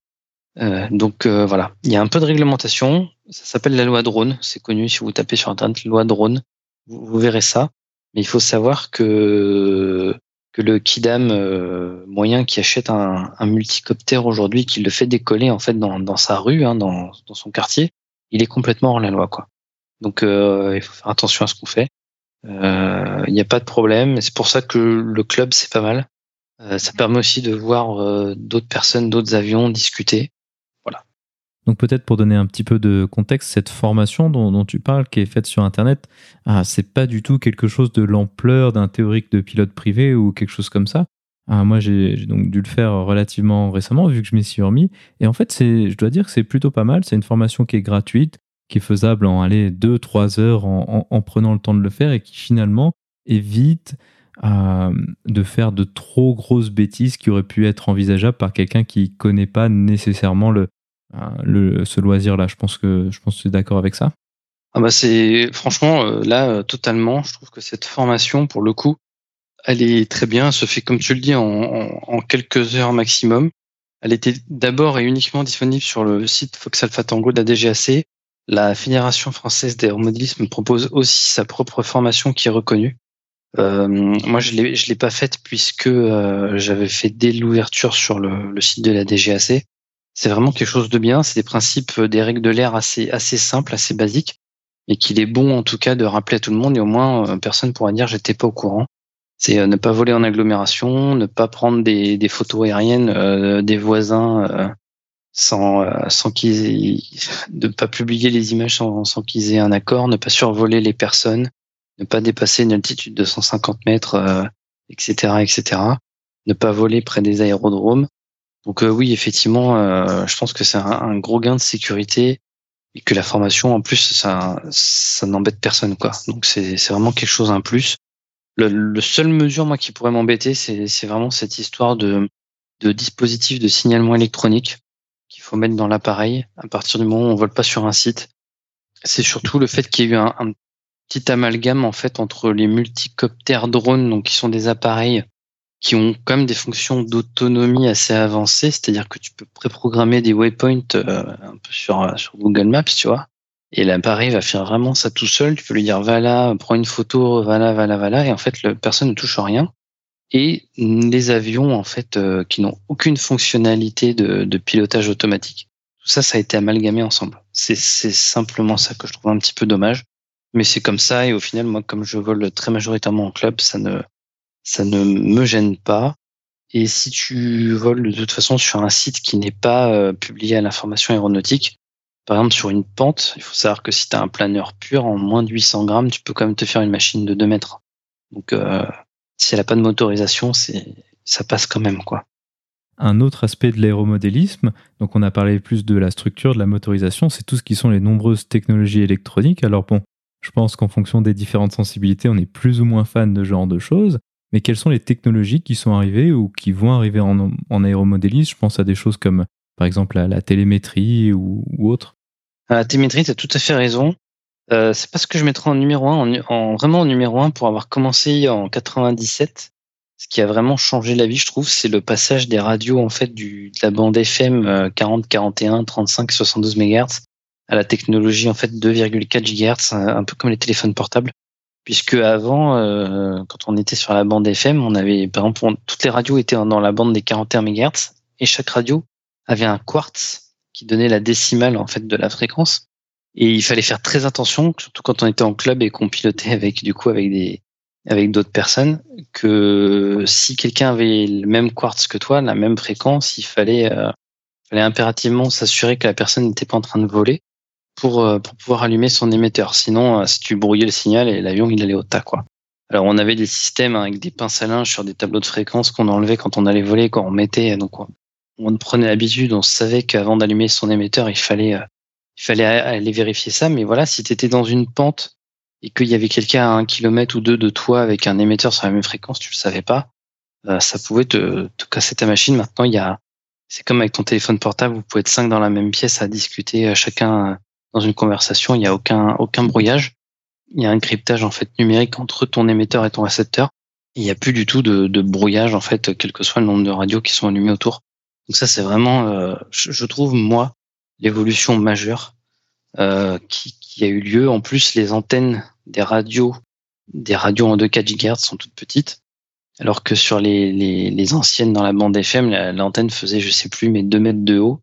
Euh, donc voilà, il y a un peu de réglementation. Ça s'appelle la loi drone. C'est connu si vous tapez sur internet loi drone vous, verrez ça. Mais il faut savoir que que le kidam moyen qui achète un, un multicoptère aujourd'hui, qui le fait décoller en fait dans, dans sa rue, hein, dans, dans son quartier, il est complètement hors la loi, quoi. Donc euh, il faut faire attention à ce qu'on fait. Euh, il n'y a pas de problème. C'est pour ça que le club c'est pas mal. ça permet aussi de voir d'autres personnes, d'autres avions discuter. Donc peut-être pour donner un petit peu de contexte, cette formation dont, tu parles, qui est faite sur Internet, ah, c'est pas du tout quelque chose de l'ampleur d'un théorique de pilote privé ou quelque chose comme ça. Ah, moi, j'ai donc dû le faire relativement récemment, vu que je m'y suis remis. Et en fait, je dois dire que c'est plutôt pas mal. C'est une formation qui est gratuite, qui est faisable en 2-3 heures en, prenant le temps de le faire et qui finalement évite euh, de faire de trop grosses bêtises qui auraient pu être envisageables par quelqu'un qui connaît pas nécessairement le, le, ce loisir-là. Je pense que je pense tu es d'accord avec ça? Ah bah c'est franchement euh, là euh, totalement. Je trouve que cette formation, pour le coup, elle est très bien. Elle se fait comme tu le dis en, en, quelques heures maximum. Elle était d'abord et uniquement disponible sur le site Fox Alpha Tango de la DGAC. La Fédération française d'aéromodélisme propose aussi sa propre formation qui est reconnue. Euh, moi, je l'ai, je l'ai pas faite puisque euh, j'avais fait dès l'ouverture sur le, site de la DGAC. C'est vraiment quelque chose de bien. C'est des principes, euh, des règles de l'air assez, assez simples, assez basiques, mais qu'il est bon en tout cas de rappeler à tout le monde et au moins personne pourra dire j'étais pas au courant. C'est ne pas voler en agglomération, ne pas prendre des, des photos aériennes des voisins sans, sans qu'ils ne pas publier les images sans, sans qu'ils aient un accord, ne pas survoler les personnes, ne pas dépasser une altitude de 150 mètres, etc., etc. Ne pas voler près des aérodromes. Donc oui, effectivement, je pense que c'est un, gros gain de sécurité et que la formation, en plus, ça, ça n'embête personne, quoi. Donc c'est vraiment quelque chose en plus. Le, le seul mesure, moi, qui pourrait m'embêter, c'est vraiment cette histoire de, de dispositif de signalement électronique faut mettre dans l'appareil à partir du moment où on vole pas sur un site. C'est surtout le fait qu'il y ait eu un, petit amalgame en fait entre les multicoptères drones, donc qui sont des appareils qui ont quand même des fonctions d'autonomie assez avancées, c'est-à-dire que tu peux préprogrammer des waypoints euh, un peu sur, sur Google Maps, tu vois. Et l'appareil va faire vraiment ça tout seul. Tu peux lui dire va là, prends une photo, va là, va là, va là. Et en fait, personne ne touche rien. Et les avions, en fait, euh, qui n'ont aucune fonctionnalité de, de, pilotage automatique. Tout ça, ça a été amalgamé ensemble. C'est simplement ça que je trouve un petit peu dommage. Mais c'est comme ça. Et au final, moi, comme je vole très majoritairement en club, ça ne, ça ne me gêne pas. Et si tu voles de toute façon sur un site qui n'est pas euh, publié à l'information aéronautique, par exemple sur une pente, il faut savoir que si tu as un planeur pur, en moins de 800 grammes, tu peux quand même te faire une machine de 2 mètres. Donc euh, si elle n'a pas de motorisation, ça passe quand même quoi. Un autre aspect de l'aéromodélisme, donc on a parlé plus de la structure, de la motorisation, c'est tout ce qui sont les nombreuses technologies électroniques. Alors bon, je pense qu'en fonction des différentes sensibilités, on est plus ou moins fan de ce genre de choses. Mais quelles sont les technologies qui sont arrivées ou qui vont arriver en, en aéromodélisme? Je pense à des choses comme par exemple la, la télémétrie ou, ou, autre. La télémétrie, tu as tout à fait raison. Euh, c'est pas ce que je mettrais en numéro un, en, en, vraiment en numéro un pour avoir commencé en 97. Ce qui a vraiment changé la vie, je trouve, c'est le passage des radios en fait de la bande FM 40, 41, 35, 72 MHz à la technologie en fait 2,4 GHz, un peu comme les téléphones portables puisque avant, euh, quand on était sur la bande FM, on avait, par exemple, toutes les radios étaient dans la bande des 41 MHz et chaque radio avait un quartz qui donnait la décimale en fait de la fréquence. Et il fallait faire très attention, surtout quand on était en club et qu'on pilotait avec du coup avec des avec d'autres personnes, que si quelqu'un avait le même quartz que toi, la même fréquence, il fallait, euh, fallait impérativement s'assurer que la personne n'était pas en train de voler pour, euh, pour pouvoir allumer son émetteur. Sinon, euh, si tu brouillais le signal, et l'avion il allait au tas quoi. Alors on avait des systèmes avec des pinces à linge sur des tableaux de fréquences qu'on enlevait quand on allait voler, quand on mettait. Donc on prenait l'habitude, on savait qu'avant d'allumer son émetteur, il fallait euh, il fallait aller vérifier ça. Mais voilà, si tu étais dans une pente et qu'il y avait quelqu'un à un kilomètre ou deux de toi avec un émetteur sur la même fréquence, tu le savais pas, ça pouvait te, casser ta machine. Maintenant, il y a c'est comme avec ton téléphone portable, vous pouvez être cinq dans la même pièce à discuter, chacun dans une conversation, il n'y a aucun, aucun brouillage. Il y a un cryptage en fait numérique entre ton émetteur et ton récepteur. Il n'y a plus du tout de, de, brouillage en fait, quel que soit le nombre de radios qui sont allumées autour. Donc ça, c'est vraiment, euh, je, trouve moi, l'évolution majeure euh, qui, a eu lieu. En plus, les antennes des radios, des radios en 2,4 GHz sont toutes petites, alors que sur les, les, les anciennes dans la bande FM, l'antenne faisait, je sais plus, mais 2 mètres de haut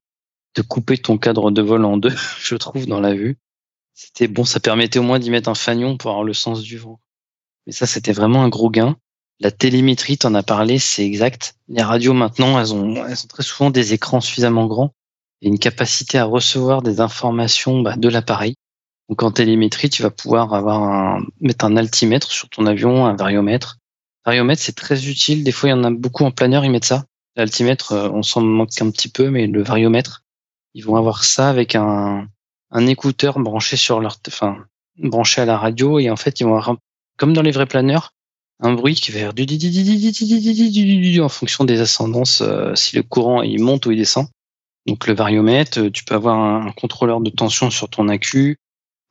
de couper ton cadre de vol en deux, je trouve, dans la vue. C'était bon, ça permettait au moins d'y mettre un fanion pour avoir le sens du vent. Mais ça, c'était vraiment un gros gain. La télémétrie, t'en as parlé, c'est exact. Les radios maintenant, elles ont, elles ont très souvent des écrans suffisamment grands et une capacité à recevoir des informations bah, de l'appareil. Donc en télémétrie, tu vas pouvoir avoir un, mettre un altimètre sur ton avion, un variomètre. Variomètre, c'est très utile. Des fois, il y en a beaucoup en planeur, ils mettent ça. L'altimètre, euh, on s'en manque un petit peu, mais le variomètre, ils vont avoir ça avec un, un écouteur branché sur leur, enfin, branché à la radio et en fait, ils vont avoir, comme dans les vrais planeurs, un bruit qui va faire du en fonction des ascendances, euh, si le courant il monte ou il descend. Donc le variomètre, tu peux avoir un contrôleur de tension sur ton accu,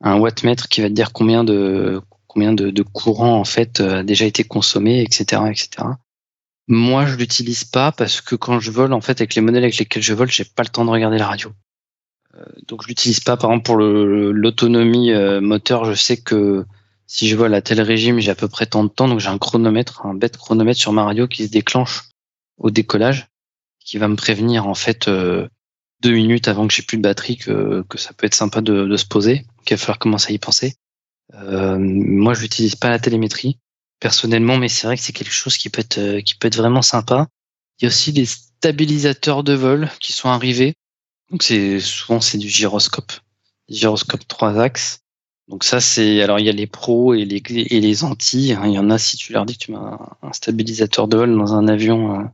un wattmètre qui va te dire combien de combien de, de courant en fait a déjà été consommé, etc., etc. Moi, je l'utilise pas parce que quand je vole, en fait, avec les modèles avec lesquels je vole, j'ai pas le temps de regarder la radio. Euh, donc, je l'utilise pas. Par exemple, pour l'autonomie euh, moteur, je sais que si je vole à tel régime, j'ai à peu près tant de temps. Donc, j'ai un chronomètre, un bête chronomètre sur ma radio qui se déclenche au décollage, qui va me prévenir en fait euh, deux minutes avant que j'ai plus de batterie que, que ça peut être sympa de, de se poser, qu'il va falloir commencer à y penser. Euh, moi, je n'utilise pas la télémétrie personnellement, mais c'est vrai que c'est quelque chose qui peut être euh, qui peut être vraiment sympa. Il y a aussi des stabilisateurs de vol qui sont arrivés. Donc c'est souvent c'est du gyroscope, gyroscope trois axes. Donc ça, c'est alors il y a les pros et les et les anti. Hein. Il y en a si tu leur dis que tu mets un, stabilisateur de vol dans un avion, euh,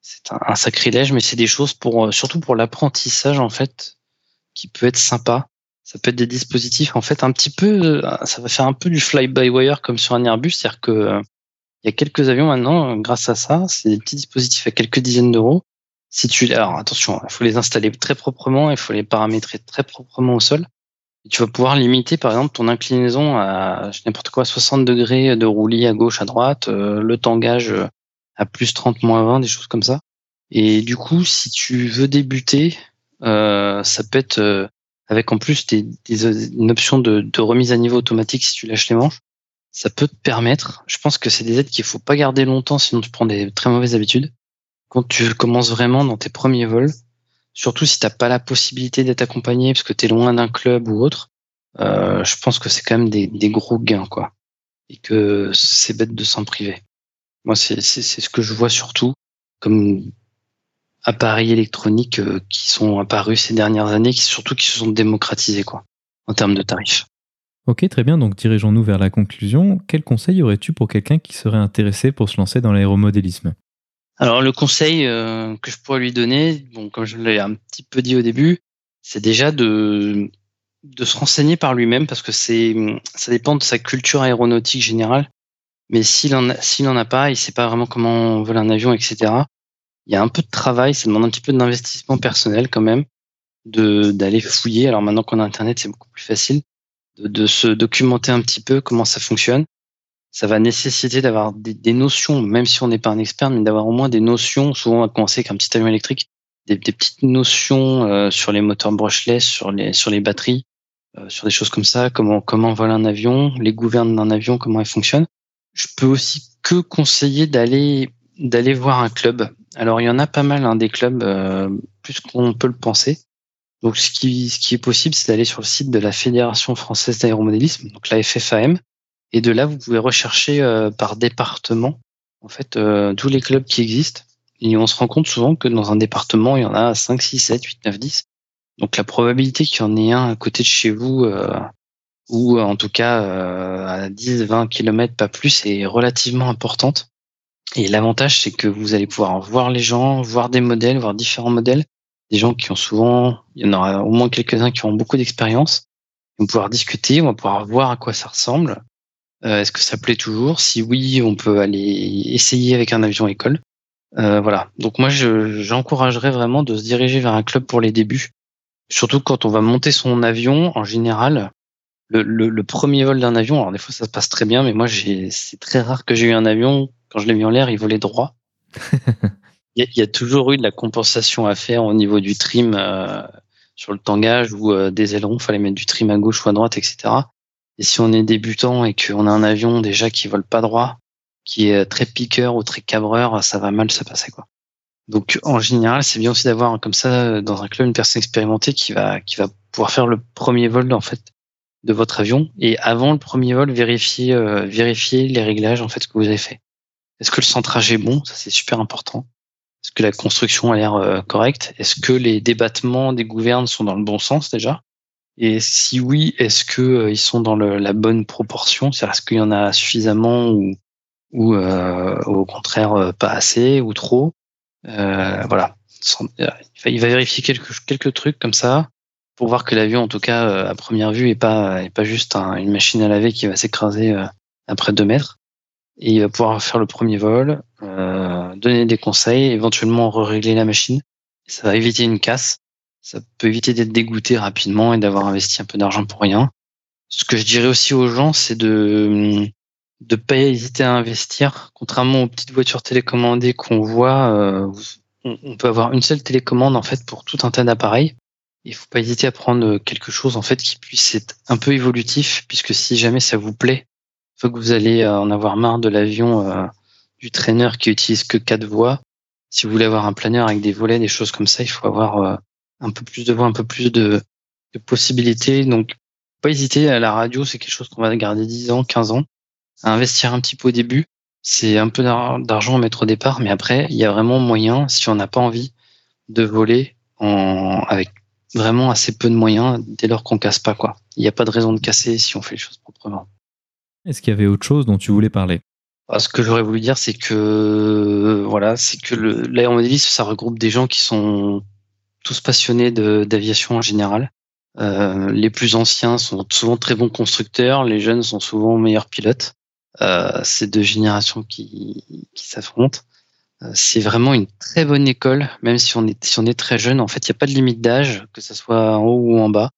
c'est un, sacrilège. Mais c'est des choses pour euh, surtout pour l'apprentissage en fait qui peut être sympa. Ça peut être des dispositifs en fait un petit peu, euh, ça va faire un peu du fly by wire comme sur un Airbus, c'est-à-dire que il y a quelques avions maintenant, grâce à ça, c'est des petits dispositifs à quelques dizaines d'euros. Si tu, alors attention, il faut les installer très proprement, il faut les paramétrer très proprement au sol tu vas pouvoir limiter, par exemple, ton inclinaison à n'importe quoi, 60 degrés de roulis à gauche, à droite, euh, le tangage euh, à plus 30, moins 20, des choses comme ça. Et du coup, si tu veux débuter, euh, ça peut être euh, avec en plus des, des, une option de, de, remise à niveau automatique si tu lâches les manches. Ça peut te permettre. Je pense que c'est des aides qu'il faut pas garder longtemps, sinon tu prends des très mauvaises habitudes. Quand tu commences vraiment dans tes premiers vols, Surtout si t'as pas la possibilité d'être accompagné parce que tu es loin d'un club ou autre, euh, je pense que c'est quand même des, des, gros gains, quoi. Et que c'est bête de s'en priver. Moi, c'est ce que je vois surtout comme appareils électroniques euh, qui sont apparus ces dernières années, qui surtout qui se sont démocratisés, quoi, en termes de tarifs. Ok, très bien. Donc, dirigeons-nous vers la conclusion. Quel conseil aurais-tu pour quelqu'un qui serait intéressé pour se lancer dans l'aéromodélisme? Alors le conseil euh, que je pourrais lui donner, bon comme je l'ai un petit peu dit au début, c'est déjà de de se renseigner par lui-même parce que c'est ça dépend de sa culture aéronautique générale. Mais s'il en s'il en a pas, il sait pas vraiment comment voler un avion, etc. Il y a un peu de travail, ça demande un petit peu d'investissement personnel quand même, de d'aller fouiller. Alors maintenant qu'on a Internet, c'est beaucoup plus facile de, de se documenter un petit peu comment ça fonctionne ça va nécessiter d'avoir des, notions, même si on n'est pas un expert, mais d'avoir au moins des notions. Souvent, on va commencer avec un petit avion électrique, des, petites notions euh, sur les moteurs brushless, sur les sur les batteries, euh, sur des choses comme ça, comment comment vole un avion, les gouvernes d'un avion, comment elles fonctionnent. Je peux aussi que conseiller d'aller d'aller voir un club. Alors, il y en a pas mal hein, des clubs, euh, plus qu'on peut le penser. Donc, ce qui ce qui est possible, c'est d'aller sur le site de la Fédération française d'aéromodélisme, donc la FFAM et de là, vous pouvez rechercher euh, par département, en fait, euh, tous les clubs qui existent. Et on se rend compte souvent que dans un département, il y en a 5, 6, 7, 8, 9, 10. Donc la probabilité qu'il y en ait un à côté de chez vous, euh, ou en tout cas à 10, 20 km, pas plus, est relativement importante. Et l'avantage, c'est que vous allez pouvoir voir les gens, voir des modèles, voir différents modèles. Des gens qui ont souvent, il y en aura au moins quelques-uns qui ont beaucoup d'expérience. On va pouvoir discuter, on va pouvoir voir à quoi ça ressemble. Euh, est-ce que ça plaît toujours? Si oui, on peut aller essayer avec un avion école. Euh, voilà. Donc moi, j'encouragerais vraiment de se diriger vers un club pour les débuts. Surtout quand on va monter son avion, en général, le, le, premier vol d'un avion, alors des fois ça se passe très bien, mais moi c'est très rare que j'ai eu un avion, quand je l'ai mis en l'air, il volait droit. il, y a, toujours eu de la compensation à faire au niveau du trim euh, sur le tangage ou des ailerons, fallait mettre du trim à gauche ou à droite, etc. Et si on est débutant et qu'on a un avion déjà qui vole pas droit, qui est très piqueur ou très cabreur, ça va mal se passer quoi. Donc en général, c'est bien aussi d'avoir comme ça dans un club une personne expérimentée qui va qui va pouvoir faire le premier vol en fait de votre avion et avant le premier vol vérifier euh, les réglages en fait que vous avez fait. Est-ce que le centrage est bon? Ça c'est super important. Est-ce que la construction a l'air euh, correcte? Est-ce que les débattements des gouvernes sont dans le bon sens déjà? Et si oui, est-ce que euh, ils sont dans le, la bonne proportion? C'est-à-dire est-ce qu'il y en a suffisamment ou, ou euh, au contraire euh, pas assez ou trop? Euh, Voilà. Il va vérifier quelques, quelques trucs comme ça pour voir que l'avion, en tout cas à première vue, est pas est pas juste une machine à laver qui va s'écraser après deux mètres. Et il va pouvoir faire le premier vol, donner des conseils, éventuellement régler la machine. Ça va éviter une casse ça peut éviter d'être dégoûté rapidement et d'avoir investi un peu d'argent pour rien. Ce que je dirais aussi aux gens, c'est de de pas hésiter à investir. Contrairement aux petites voitures télécommandées qu'on voit, euh, on, peut avoir une seule télécommande en fait pour tout un tas d'appareils. Il faut pas hésiter à prendre quelque chose en fait qui puisse être un peu évolutif, puisque si jamais ça vous plaît, faut que vous allez en avoir marre de l'avion euh, du traîneur qui utilise que quatre voies. Si vous voulez avoir un planeur avec des volets, des choses comme ça, il faut avoir euh, un peu plus de voix, un peu plus de, possibilités. Donc, pas hésiter à la radio, c'est quelque chose qu'on va garder 10 ans, 15 ans, investir un petit peu au début. C'est un peu d'argent à mettre au départ, mais après, il y a vraiment moyen, si on n'a pas envie de voler avec vraiment assez peu de moyens dès lors qu'on casse pas quoi. Il n'y a pas de raison de casser si on fait les choses proprement. Est-ce qu'il y avait autre chose dont tu voulais parler? Ah, Ce que j'aurais voulu dire, c'est que voilà, c'est que ça regroupe des gens qui sont tous passionnés d'aviation en général. Euh, les plus anciens sont souvent très bons constructeurs, les jeunes sont souvent meilleurs pilotes. Euh, c'est deux générations qui, qui s'affrontent. Euh, c'est vraiment une très bonne école, même si on est, si on est très jeune. En fait, il n'y a pas de limite d'âge, que ce soit en haut ou en bas.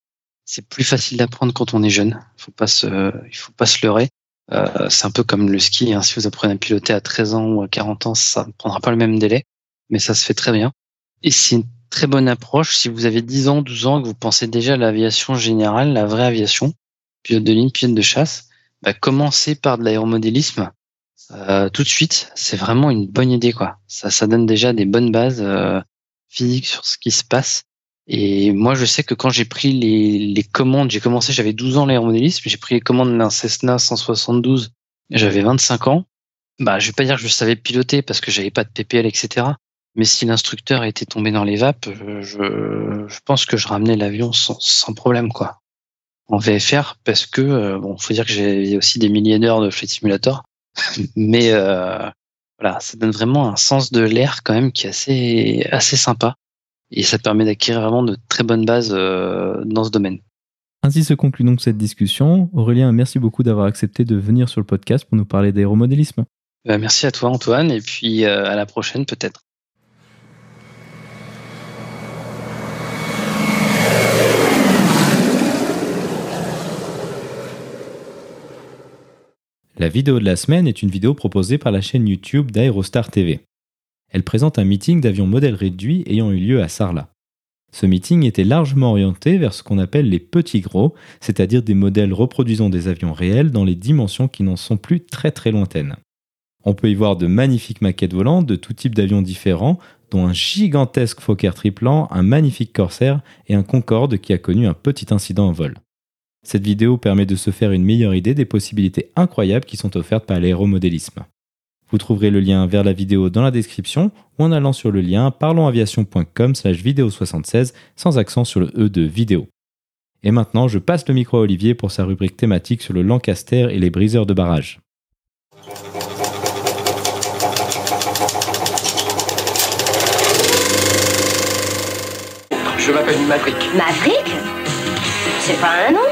C'est plus facile d'apprendre quand on est jeune. Faut pas se, il faut pas se leurrer. Euh, c'est un peu comme le ski. Hein. Si vous apprenez à piloter à 13 ans ou à 40 ans, ça ne prendra pas le même délai, mais ça se fait très bien. Et c'est une très bonne approche. Si vous avez 10 ans, 12 ans, que vous pensez déjà à l'aviation générale, la vraie aviation, pilote de ligne, pilote de chasse, bah, commencez par de l'aéromodélisme euh, tout de suite. C'est vraiment une bonne idée, quoi. Ça, ça donne déjà des bonnes bases euh, physiques sur ce qui se passe. Et moi, je sais que quand j'ai pris les, les commandes, j'ai commencé, j'avais 12 ans l'aéromodélisme, j'ai pris les commandes d'un Cessna 172, j'avais 25 ans. Bah, je vais pas dire que je savais piloter parce que j'avais pas de PPL, etc. Mais si l'instructeur était tombé dans les vapes, je, je pense que je ramenais l'avion sans, sans problème, quoi. En VFR, parce que, euh, bon, faut dire que j'ai aussi des milliers d'heures de Flight Simulator. Mais euh, voilà, ça donne vraiment un sens de l'air quand même qui est assez, assez sympa. Et ça permet d'acquérir vraiment de très bonnes bases euh, dans ce domaine. Ainsi se conclut donc cette discussion. Aurélien, merci beaucoup d'avoir accepté de venir sur le podcast pour nous parler d'aéromodélisme. Bah, merci à toi Antoine et puis euh, à la prochaine peut-être. La vidéo de la semaine est une vidéo proposée par la chaîne YouTube d'Aerostar TV. Elle présente un meeting d'avions modèles réduits ayant eu lieu à Sarlat. Ce meeting était largement orienté vers ce qu'on appelle les petits gros, c'est-à-dire des modèles reproduisant des avions réels dans les dimensions qui n'en sont plus très très lointaines. On peut y voir de magnifiques maquettes volantes de tout type d'avions différents, dont un gigantesque Fokker triplant, un magnifique Corsair et un Concorde qui a connu un petit incident en vol. Cette vidéo permet de se faire une meilleure idée des possibilités incroyables qui sont offertes par l'aéromodélisme. Vous trouverez le lien vers la vidéo dans la description ou en allant sur le lien parlonsaviation.com slash vidéo 76 sans accent sur le E de vidéo. Et maintenant, je passe le micro à Olivier pour sa rubrique thématique sur le Lancaster et les briseurs de barrage. Je m'appelle Maverick. Maverick? C'est pas un nom,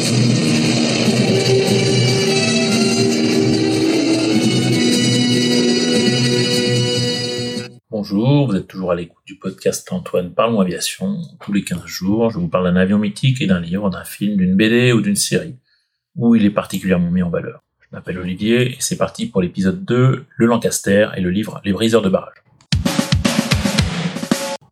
Bonjour, vous êtes toujours à l'écoute du podcast Antoine Parlons Aviation. Tous les 15 jours, je vous parle d'un avion mythique et d'un livre, d'un film, d'une BD ou d'une série, où il est particulièrement mis en valeur. Je m'appelle Olivier et c'est parti pour l'épisode 2, le Lancaster et le livre Les briseurs de barrage.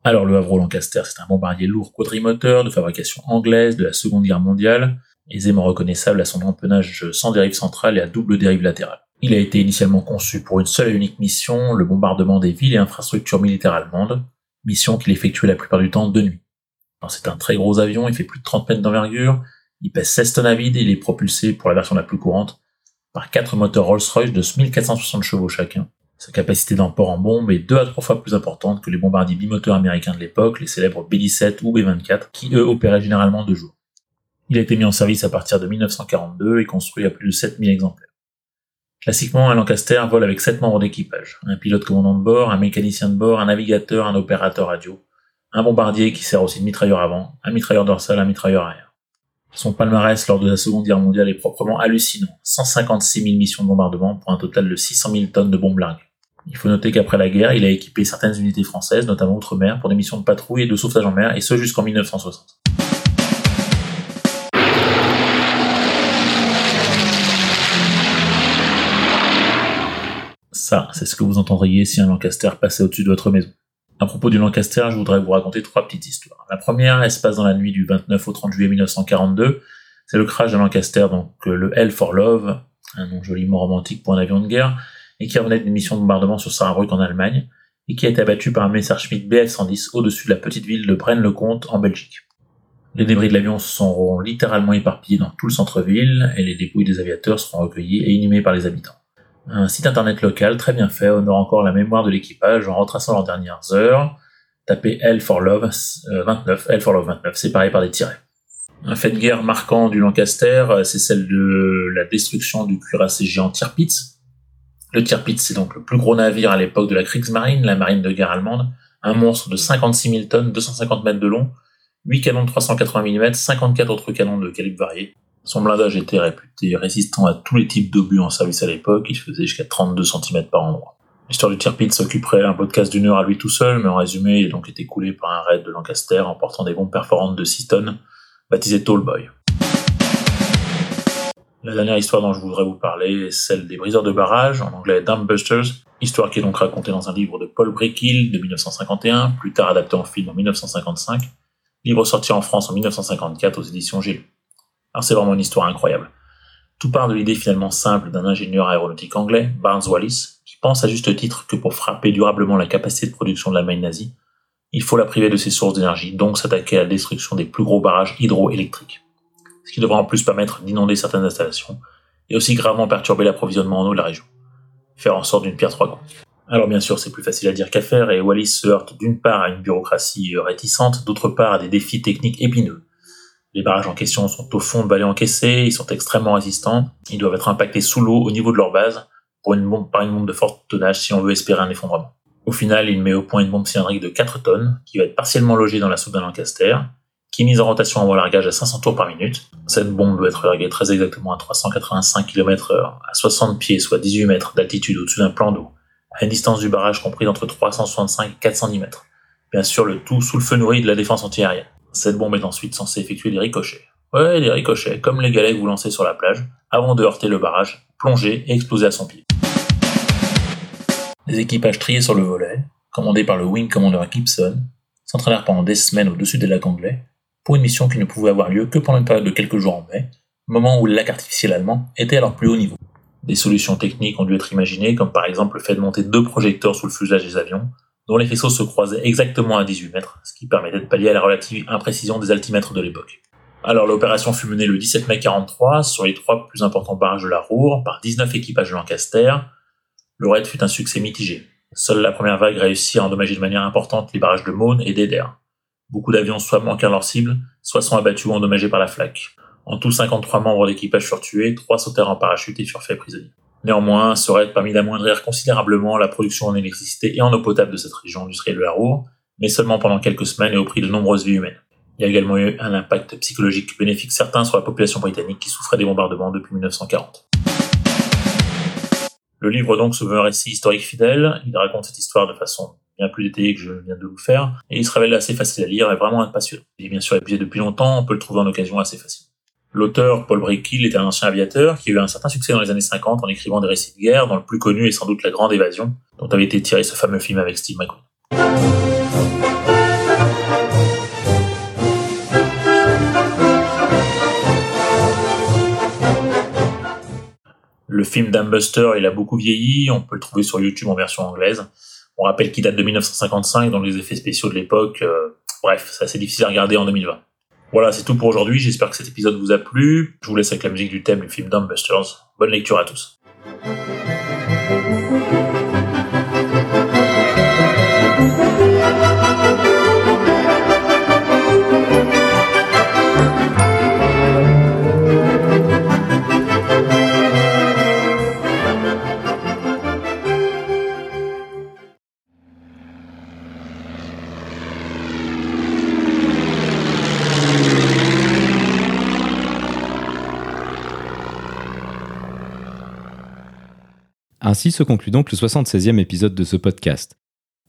Alors le Havre Lancaster, c'est un bombardier lourd quadrimoteur de fabrication anglaise de la Seconde Guerre mondiale, aisément reconnaissable à son empennage sans dérive centrale et à double dérive latérale. Il a été initialement conçu pour une seule et unique mission, le bombardement des villes et infrastructures militaires allemandes, mission qu'il effectuait la plupart du temps de nuit. C'est un très gros avion, il fait plus de 30 mètres d'envergure, il pèse 16 tonnes à vide et il est propulsé, pour la version la plus courante, par quatre moteurs Rolls-Royce de 1460 chevaux chacun. Sa capacité d'emport en bombe est deux à trois fois plus importante que les bombardiers bimoteurs américains de l'époque, les célèbres B-17 ou B-24, qui eux opéraient généralement de jour. Il a été mis en service à partir de 1942 et construit à plus de 7000 exemplaires. Classiquement, un Lancaster vole avec sept membres d'équipage. Un pilote commandant de bord, un mécanicien de bord, un navigateur, un opérateur radio, un bombardier qui sert aussi de mitrailleur avant, un mitrailleur dorsal, un mitrailleur arrière. Son palmarès lors de la Seconde Guerre mondiale est proprement hallucinant. 156 000 missions de bombardement pour un total de 600 000 tonnes de bombes larguées. Il faut noter qu'après la guerre, il a équipé certaines unités françaises, notamment outre-mer, pour des missions de patrouille et de sauvetage en mer, et ce jusqu'en 1960. Ça, c'est ce que vous entendriez si un Lancaster passait au-dessus de votre maison. À propos du Lancaster, je voudrais vous raconter trois petites histoires. La première, elle se passe dans la nuit du 29 au 30 juillet 1942. C'est le crash d'un Lancaster, donc euh, le L for Love, un nom joliment romantique pour un avion de guerre, et qui revenait d'une mission de bombardement sur Saarbrück en Allemagne, et qui a été abattu par un Messerschmitt Bf-110 au-dessus de la petite ville de Braine-le-Comte en Belgique. Les débris de l'avion seront littéralement éparpillés dans tout le centre-ville, et les dépouilles des aviateurs seront recueillies et inhumées par les habitants. Un site internet local très bien fait honore encore la mémoire de l'équipage en retraçant leurs dernières heures. Tapez L for Love 29, L for Love 29, séparé par des tirets. Un fait de guerre marquant du Lancaster, c'est celle de la destruction du cuirassé géant Tirpitz. Le Tirpitz, c'est donc le plus gros navire à l'époque de la Kriegsmarine, la marine de guerre allemande, un monstre de 56 000 tonnes, 250 mètres de long, 8 canons de 380 mm, 54 autres canons de calibre varié. Son blindage était réputé résistant à tous les types d'obus en service à l'époque, il faisait jusqu'à 32 cm par endroit. L'histoire du Tirpitz s'occuperait un podcast d'une heure à lui tout seul, mais en résumé, il a donc été coulé par un raid de Lancaster en portant des bombes perforantes de 6 tonnes, baptisé Tallboy. La dernière histoire dont je voudrais vous parler est celle des briseurs de barrage, en anglais Busters, histoire qui est donc racontée dans un livre de Paul Brickhill de 1951, plus tard adapté en film en 1955, livre sorti en France en 1954 aux éditions Gélu. Alors c'est vraiment une histoire incroyable. Tout part de l'idée finalement simple d'un ingénieur aéronautique anglais, Barnes Wallis, qui pense à juste titre que pour frapper durablement la capacité de production de l'Allemagne nazie, il faut la priver de ses sources d'énergie, donc s'attaquer à la destruction des plus gros barrages hydroélectriques. Ce qui devra en plus permettre d'inonder certaines installations, et aussi gravement perturber l'approvisionnement en eau de la région. Faire en sorte d'une pierre trois coups. Alors bien sûr, c'est plus facile à dire qu'à faire, et Wallis se heurte d'une part à une bureaucratie réticente, d'autre part à des défis techniques épineux. Les barrages en question sont au fond de vallées encaissées, ils sont extrêmement résistants, ils doivent être impactés sous l'eau au niveau de leur base, pour une bombe, par une bombe de fort tonnage si on veut espérer un effondrement. Au final, il met au point une bombe cylindrique de 4 tonnes, qui va être partiellement logée dans la soupe d'un Lancaster, qui est mise en rotation en largage à 500 tours par minute. Cette bombe doit être larguée très exactement à 385 km h à 60 pieds, soit 18 mètres d'altitude au-dessus d'un plan d'eau, à une distance du barrage comprise entre 365 et 410 mètres. Bien sûr, le tout sous le feu nourri de la défense antiaérienne. Cette bombe est ensuite censée effectuer des ricochets. Ouais, des ricochets, comme les galets que vous lancez sur la plage, avant de heurter le barrage, plonger et exploser à son pied. Les équipages triés sur le volet, commandés par le Wing Commander Gibson, s'entraînèrent pendant des semaines au-dessus des lacs anglais pour une mission qui ne pouvait avoir lieu que pendant une période de quelques jours en mai, moment où le lac artificiel allemand était à leur plus haut niveau. Des solutions techniques ont dû être imaginées, comme par exemple le fait de monter deux projecteurs sous le fuselage des avions, dont les faisceaux se croisaient exactement à 18 mètres, ce qui permettait de pallier à la relative imprécision des altimètres de l'époque. Alors l'opération fut menée le 17 mai 43 sur les trois plus importants barrages de la Roure par 19 équipages de Lancaster, le raid fut un succès mitigé. Seule la première vague réussit à endommager de manière importante les barrages de Maune et d'Eder. Beaucoup d'avions soit manquèrent leur cible, soit sont abattus ou endommagés par la flaque. En tout, 53 membres d'équipage furent tués, 3 sautèrent en parachute et furent faits prisonniers. Néanmoins, ce raid permit d'amoindrir considérablement la production en électricité et en eau potable de cette région industrielle de la Roure, mais seulement pendant quelques semaines et au prix de nombreuses vies humaines. Il y a également eu un impact psychologique bénéfique certain sur la population britannique qui souffrait des bombardements depuis 1940. Le livre donc se veut un récit historique fidèle, il raconte cette histoire de façon bien plus détaillée que je viens de vous faire, et il se révèle assez facile à lire et vraiment passionnant. Il est bien sûr épuisé depuis longtemps, on peut le trouver en occasion assez facile. L'auteur, Paul Brickhill, est un ancien aviateur qui a eu un certain succès dans les années 50 en écrivant des récits de guerre, dont le plus connu est sans doute La Grande Évasion, dont avait été tiré ce fameux film avec Steve McQueen. Le film Buster, il a beaucoup vieilli, on peut le trouver sur YouTube en version anglaise. On rappelle qu'il date de 1955, dans les effets spéciaux de l'époque. Euh, bref, c'est assez difficile à regarder en 2020. Voilà, c'est tout pour aujourd'hui. J'espère que cet épisode vous a plu. Je vous laisse avec la musique du thème du film Busters. Bonne lecture à tous. Ainsi se conclut donc le 76e épisode de ce podcast.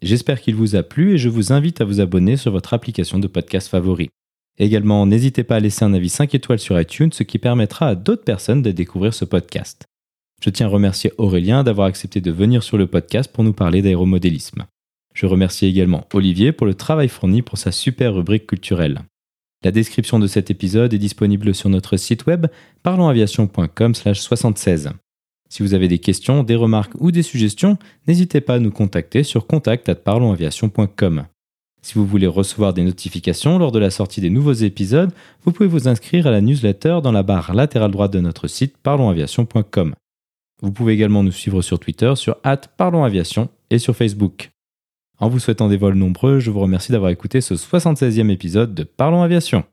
J'espère qu'il vous a plu et je vous invite à vous abonner sur votre application de podcast favori. Également, n'hésitez pas à laisser un avis 5 étoiles sur iTunes, ce qui permettra à d'autres personnes de découvrir ce podcast. Je tiens à remercier Aurélien d'avoir accepté de venir sur le podcast pour nous parler d'aéromodélisme. Je remercie également Olivier pour le travail fourni pour sa super rubrique culturelle. La description de cet épisode est disponible sur notre site web parlonsaviation.com/76. Si vous avez des questions, des remarques ou des suggestions, n'hésitez pas à nous contacter sur contact@parlonsaviation.com. Si vous voulez recevoir des notifications lors de la sortie des nouveaux épisodes, vous pouvez vous inscrire à la newsletter dans la barre latérale droite de notre site parlonsaviation.com. Vous pouvez également nous suivre sur Twitter sur @parlonsaviation et sur Facebook. En vous souhaitant des vols nombreux, je vous remercie d'avoir écouté ce 76e épisode de Parlons Aviation.